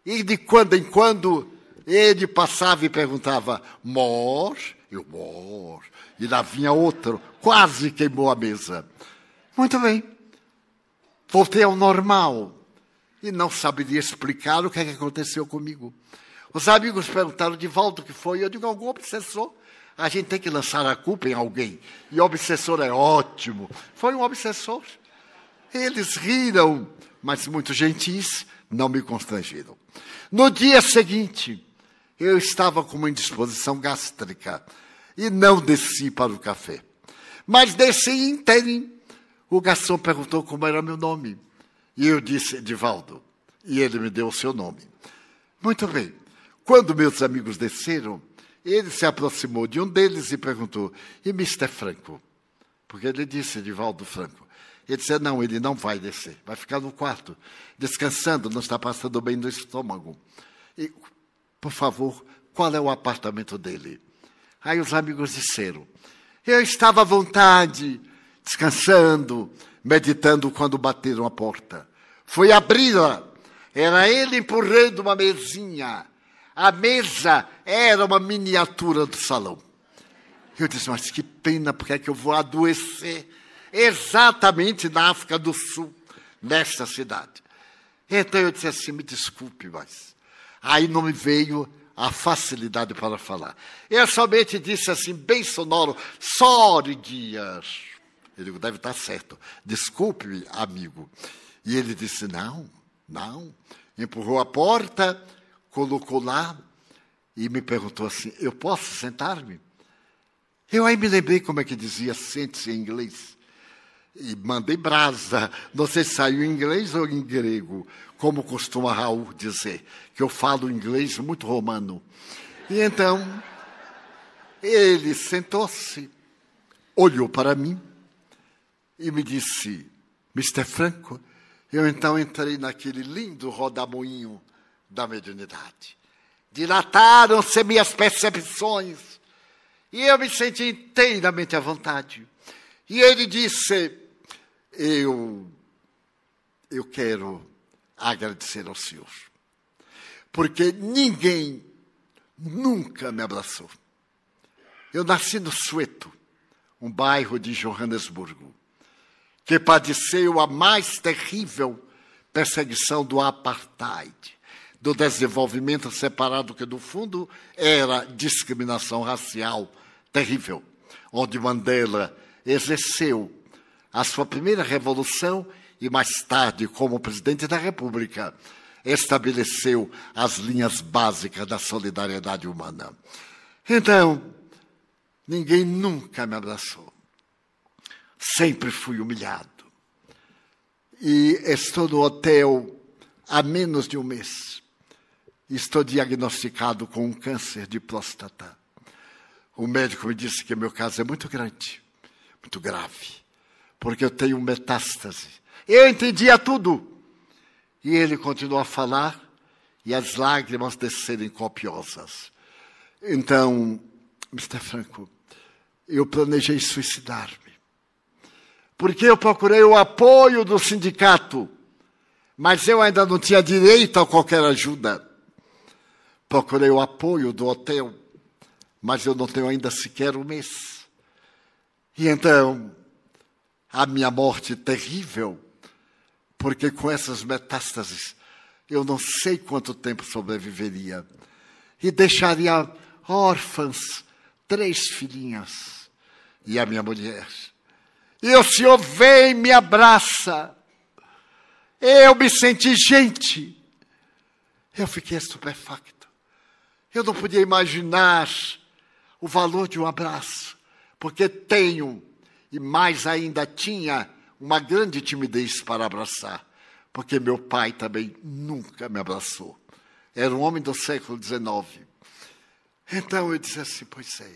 E de quando em quando ele passava e perguntava: Mor? Eu, mor. E lá vinha outro, quase queimou a mesa. Muito bem. Voltei ao normal. E não saberia explicar o que, é que aconteceu comigo. Os amigos perguntaram de volta o que foi. Eu digo: algum obsessor. A gente tem que lançar a culpa em alguém. E obsessor é ótimo. Foi um obsessor. Eles riram mas muito gentis, não me constrangiram. No dia seguinte, eu estava com uma indisposição gástrica e não desci para o café. Mas desci inteirinho. O garçom perguntou como era meu nome. E eu disse, Edivaldo. E ele me deu o seu nome. Muito bem. Quando meus amigos desceram, ele se aproximou de um deles e perguntou: E Mr. Franco? Porque ele disse, Edivaldo Franco. Ele disse: Não, ele não vai descer, vai ficar no quarto, descansando, não está passando bem no estômago. Por favor, qual é o apartamento dele? Aí os amigos disseram: Eu estava à vontade, descansando, meditando quando bateram a porta. Fui abri-la. Era ele empurrando uma mesinha. A mesa era uma miniatura do salão. Eu disse, mas que pena, porque é que eu vou adoecer exatamente na África do Sul, nesta cidade. Então eu disse assim, me desculpe, mas. Aí não me veio a facilidade para falar. Eu somente disse assim, bem sonoro, sorry, Dias. Eu digo, deve estar certo. Desculpe, amigo. E ele disse, não, não. Empurrou a porta, colocou lá e me perguntou assim: Eu posso sentar-me? Eu aí me lembrei como é que dizia sente-se em inglês. E mandei brasa. Não sei se saiu em inglês ou em grego, como costuma Raul dizer, que eu falo inglês muito romano. E então, ele sentou-se, olhou para mim e me disse: Mr. Franco, eu então entrei naquele lindo rodamoinho da mediunidade. Dilataram-se minhas percepções e eu me senti inteiramente à vontade. E ele disse: Eu, eu quero agradecer ao Senhor, porque ninguém nunca me abraçou. Eu nasci no Sueto, um bairro de Johannesburgo, que padeceu a mais terrível perseguição do apartheid do desenvolvimento separado, que no fundo era discriminação racial terrível, onde Mandela exerceu a sua primeira revolução e mais tarde, como presidente da República, estabeleceu as linhas básicas da solidariedade humana. Então, ninguém nunca me abraçou. Sempre fui humilhado. E estou no hotel há menos de um mês estou diagnosticado com um câncer de próstata. O médico me disse que meu caso é muito grande, muito grave, porque eu tenho metástase. Eu entendia tudo. E ele continuou a falar e as lágrimas descerem copiosas. Então, Mr. Franco, eu planejei suicidar-me. Porque eu procurei o apoio do sindicato, mas eu ainda não tinha direito a qualquer ajuda. Procurei o apoio do hotel, mas eu não tenho ainda sequer um mês. E então, a minha morte terrível, porque com essas metástases, eu não sei quanto tempo sobreviveria. E deixaria órfãs, três filhinhas, e a minha mulher. E o Senhor vem e me abraça. Eu me senti gente. Eu fiquei estupefacto. Eu não podia imaginar o valor de um abraço, porque tenho, e mais ainda tinha, uma grande timidez para abraçar, porque meu pai também nunca me abraçou. Era um homem do século XIX. Então eu disse assim: Pois é,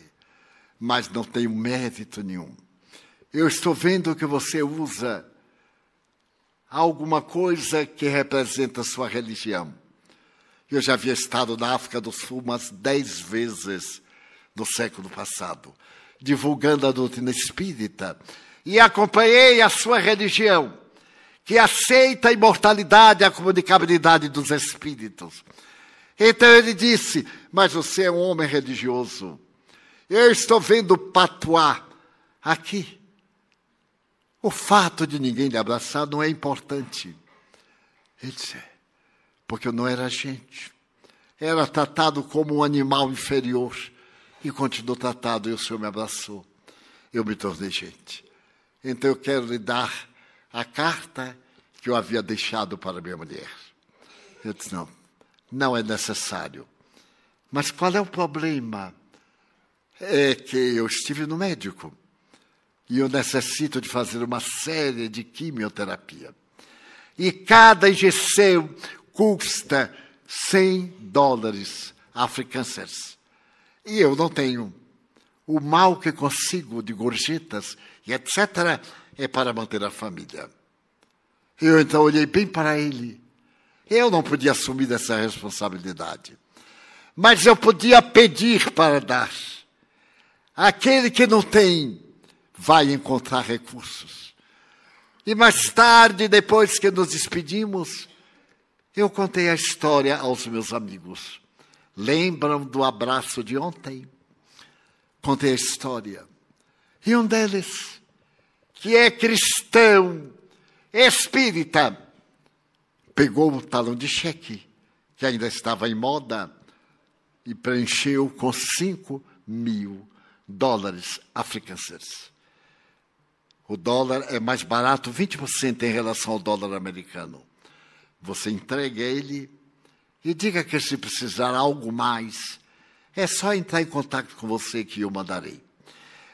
mas não tenho mérito nenhum. Eu estou vendo que você usa alguma coisa que representa a sua religião. Eu já havia estado na África do Sul umas dez vezes no século passado, divulgando a doutrina espírita, e acompanhei a sua religião, que aceita a imortalidade e a comunicabilidade dos espíritos. Então ele disse: Mas você é um homem religioso. Eu estou vendo patuá aqui. O fato de ninguém lhe abraçar não é importante. Ele disse: porque eu não era gente. Era tratado como um animal inferior e continuou tratado e o Senhor me abraçou. Eu me tornei gente. Então eu quero lhe dar a carta que eu havia deixado para minha mulher. Eu disse: não, não é necessário. Mas qual é o problema? É que eu estive no médico e eu necessito de fazer uma série de quimioterapia. E cada injeção custa 100 dólares africanos. E eu não tenho. O mal que consigo de gorjetas e etc. é para manter a família. Eu então olhei bem para ele. Eu não podia assumir essa responsabilidade. Mas eu podia pedir para dar. Aquele que não tem vai encontrar recursos. E mais tarde, depois que nos despedimos, eu contei a história aos meus amigos. Lembram do abraço de ontem? Contei a história. E um deles, que é cristão, espírita, pegou o talão de cheque, que ainda estava em moda, e preencheu com cinco mil dólares africanos. O dólar é mais barato 20% em relação ao dólar americano. Você entrega ele e diga que se precisar algo mais, é só entrar em contato com você que eu mandarei.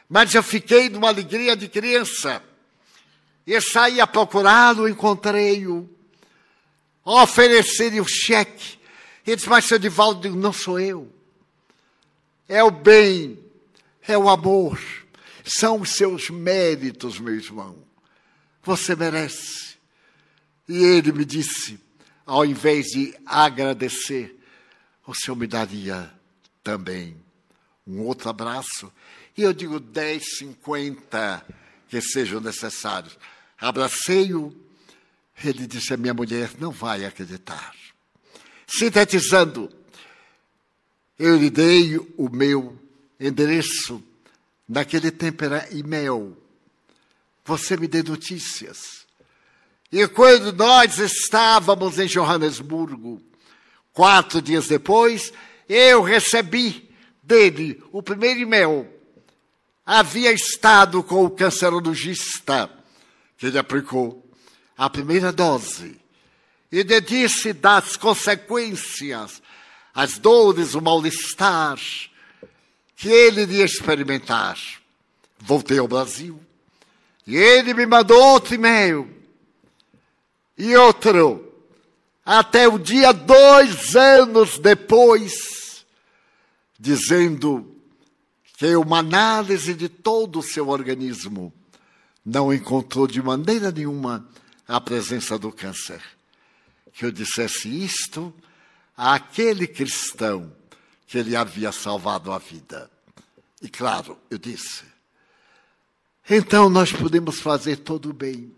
Mas eu fiquei numa alegria de criança. E saí a procurá-lo, encontrei-o, ofereci-lhe o cheque. Ele disse, mas seu Divaldo, não sou eu. É o bem, é o amor, são os seus méritos, meu irmão. Você merece. E ele me disse, ao invés de agradecer, o Senhor me daria também um outro abraço. E eu digo 10, 50 que sejam necessários. Abracei-o. Ele disse: A minha mulher não vai acreditar. Sintetizando, eu lhe dei o meu endereço. Naquele tempo era e-mail. Você me dê notícias. E quando nós estávamos em Johannesburgo, quatro dias depois, eu recebi dele o primeiro e-mail. Havia estado com o cancerologista, que ele aplicou a primeira dose, e lhe disse das consequências, as dores, o mal-estar que ele iria experimentar. Voltei ao Brasil e ele me mandou outro e-mail e outro, até o dia dois anos depois, dizendo que uma análise de todo o seu organismo não encontrou de maneira nenhuma a presença do câncer. Que eu dissesse isto àquele cristão que ele havia salvado a vida. E claro, eu disse, então nós podemos fazer todo o bem.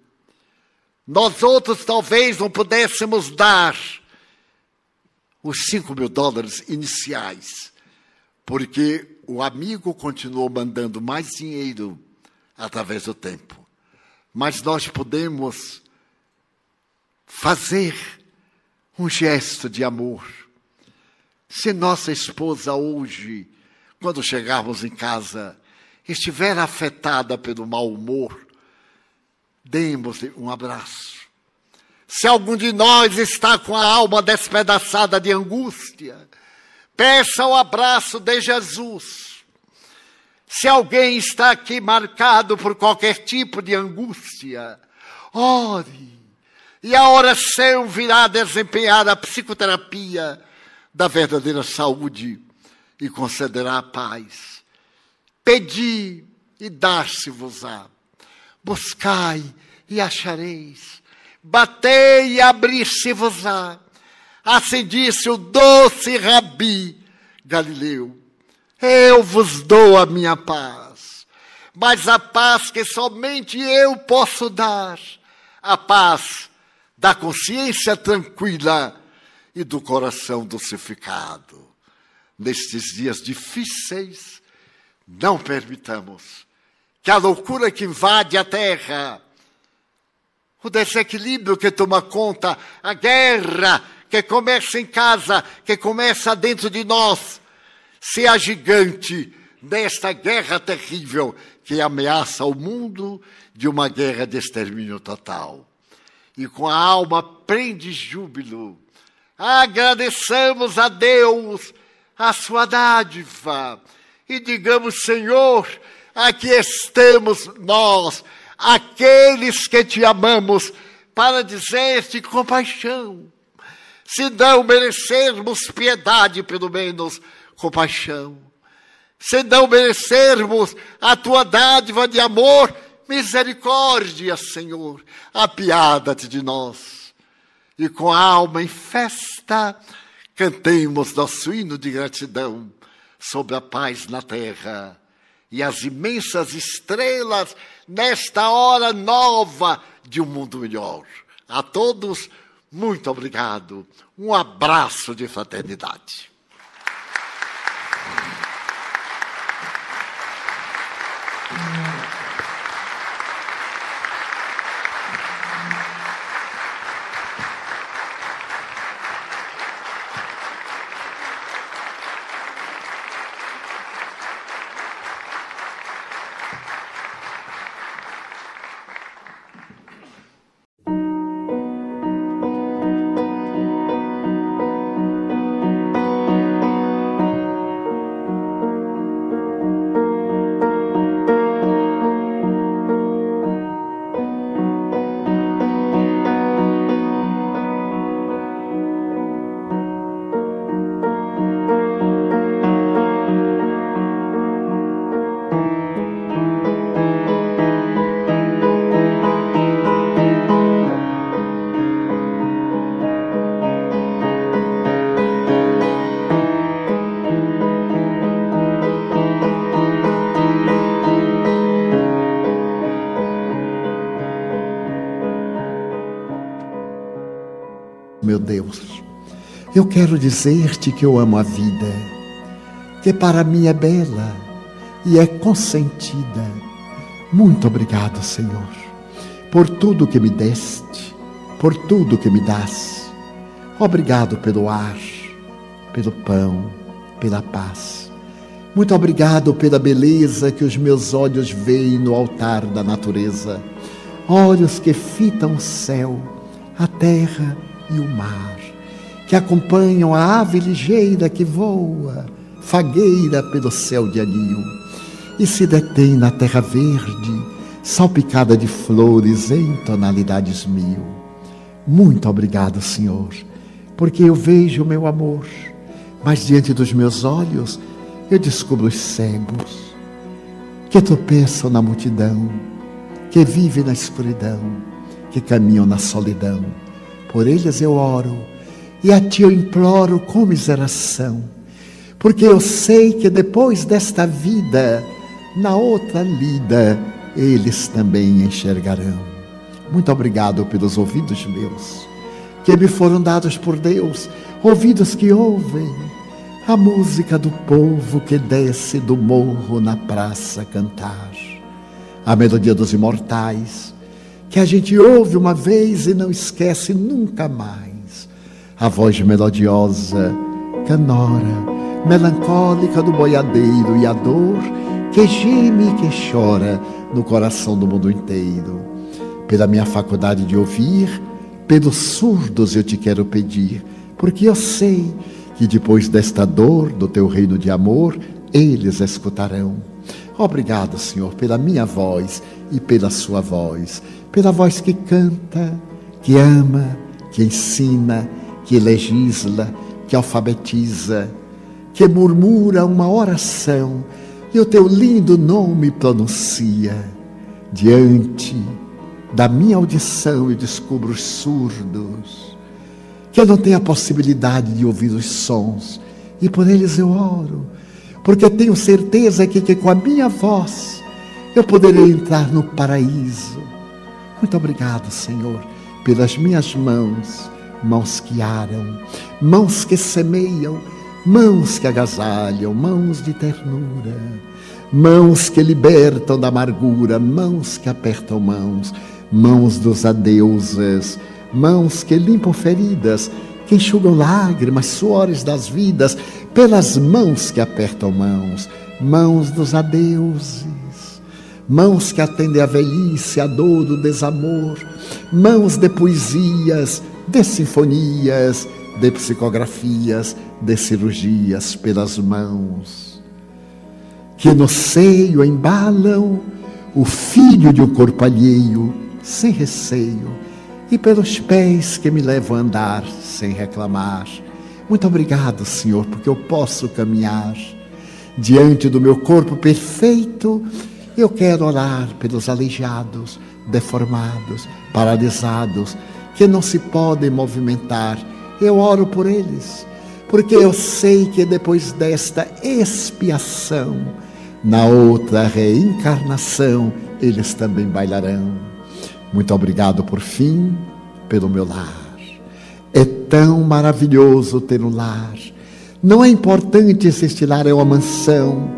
Nós outros talvez não pudéssemos dar os cinco mil dólares iniciais, porque o amigo continuou mandando mais dinheiro através do tempo. Mas nós podemos fazer um gesto de amor. Se nossa esposa hoje, quando chegarmos em casa, estiver afetada pelo mau humor, demos-lhe um abraço. Se algum de nós está com a alma despedaçada de angústia, Peça o abraço de Jesus. Se alguém está aqui marcado por qualquer tipo de angústia, ore. E a oração virá desempenhar a psicoterapia da verdadeira saúde e concederá a paz. Pedi e dar-se-vos-á. Buscai e achareis. Batei e abrir-se-vos-á. Assim disse o doce Rabi Galileu: Eu vos dou a minha paz, mas a paz que somente eu posso dar, a paz da consciência tranquila e do coração dulcificado. Nestes dias difíceis, não permitamos que a loucura que invade a terra, o desequilíbrio que toma conta, a guerra que começa em casa, que começa dentro de nós, se agigante nesta guerra terrível que ameaça o mundo de uma guerra de extermínio total. E com a alma prende júbilo, agradeçamos a Deus a sua dádiva e digamos, Senhor, aqui estamos nós, aqueles que te amamos, para dizer-te compaixão se não merecermos piedade, pelo menos compaixão. Se não merecermos a tua dádiva de amor, misericórdia, Senhor, apiada-te de nós. E com a alma em festa, cantemos nosso hino de gratidão sobre a paz na terra e as imensas estrelas nesta hora nova de um mundo melhor. A todos, muito obrigado. Um abraço de fraternidade. Eu quero dizer-te que eu amo a vida, que para mim é bela e é consentida. Muito obrigado, Senhor, por tudo que me deste, por tudo que me das. Obrigado pelo ar, pelo pão, pela paz. Muito obrigado pela beleza que os meus olhos veem no altar da natureza. Olhos que fitam o céu, a terra e o mar, que acompanham a ave ligeira que voa, fagueira pelo céu de anil, e se detém na terra verde, salpicada de flores em tonalidades mil. Muito obrigado, Senhor, porque eu vejo o meu amor, mas diante dos meus olhos eu descubro os cegos que tropeçam na multidão, que vivem na escuridão, que caminham na solidão por eles eu oro e a ti eu imploro com miseração, porque eu sei que depois desta vida, na outra lida, eles também enxergarão. Muito obrigado pelos ouvidos meus, que me foram dados por Deus, ouvidos que ouvem a música do povo que desce do morro na praça cantar, a melodia dos imortais que a gente ouve uma vez e não esquece nunca mais. A voz melodiosa, canora, melancólica do boiadeiro e a dor que geme e que chora no coração do mundo inteiro. Pela minha faculdade de ouvir, pelos surdos eu te quero pedir, porque eu sei que depois desta dor do teu reino de amor, eles escutarão. Obrigado, Senhor, pela minha voz e pela sua voz pela voz que canta, que ama, que ensina, que legisla, que alfabetiza, que murmura uma oração e o teu lindo nome pronuncia. Diante da minha audição eu descubro os surdos, que eu não tenho a possibilidade de ouvir os sons, e por eles eu oro, porque tenho certeza que, que com a minha voz eu poderei entrar no paraíso muito obrigado, Senhor, pelas minhas mãos, mãos que aram, mãos que semeiam, mãos que agasalham, mãos de ternura, mãos que libertam da amargura, mãos que apertam mãos, mãos dos adeuses, mãos que limpam feridas, que enxugam lágrimas, suores das vidas, pelas mãos que apertam mãos, mãos dos adeuses mãos que atendem à velhice, à dor do desamor, mãos de poesias, de sinfonias, de psicografias, de cirurgias pelas mãos, que no seio embalam o filho de um corpo alheio, sem receio, e pelos pés que me levam a andar sem reclamar. Muito obrigado, Senhor, porque eu posso caminhar diante do meu corpo perfeito eu quero orar pelos aleijados, deformados, paralisados, que não se podem movimentar. Eu oro por eles, porque eu sei que depois desta expiação, Na outra reencarnação, eles também bailarão. Muito obrigado por fim pelo meu lar. É tão maravilhoso ter um lar. Não é importante se este lar é uma mansão,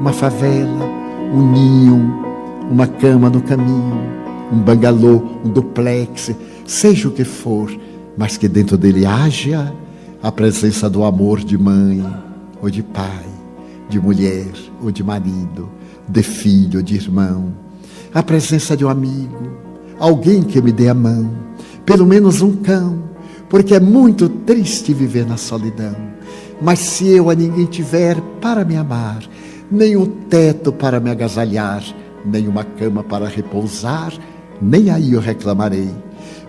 uma favela, um ninho, uma cama no caminho, um bangalô, um duplex, seja o que for, mas que dentro dele haja a presença do amor de mãe ou de pai, de mulher ou de marido, de filho ou de irmão, a presença de um amigo, alguém que me dê a mão, pelo menos um cão, porque é muito triste viver na solidão. Mas se eu a ninguém tiver para me amar, nem o teto para me agasalhar, nem uma cama para repousar, nem aí eu reclamarei.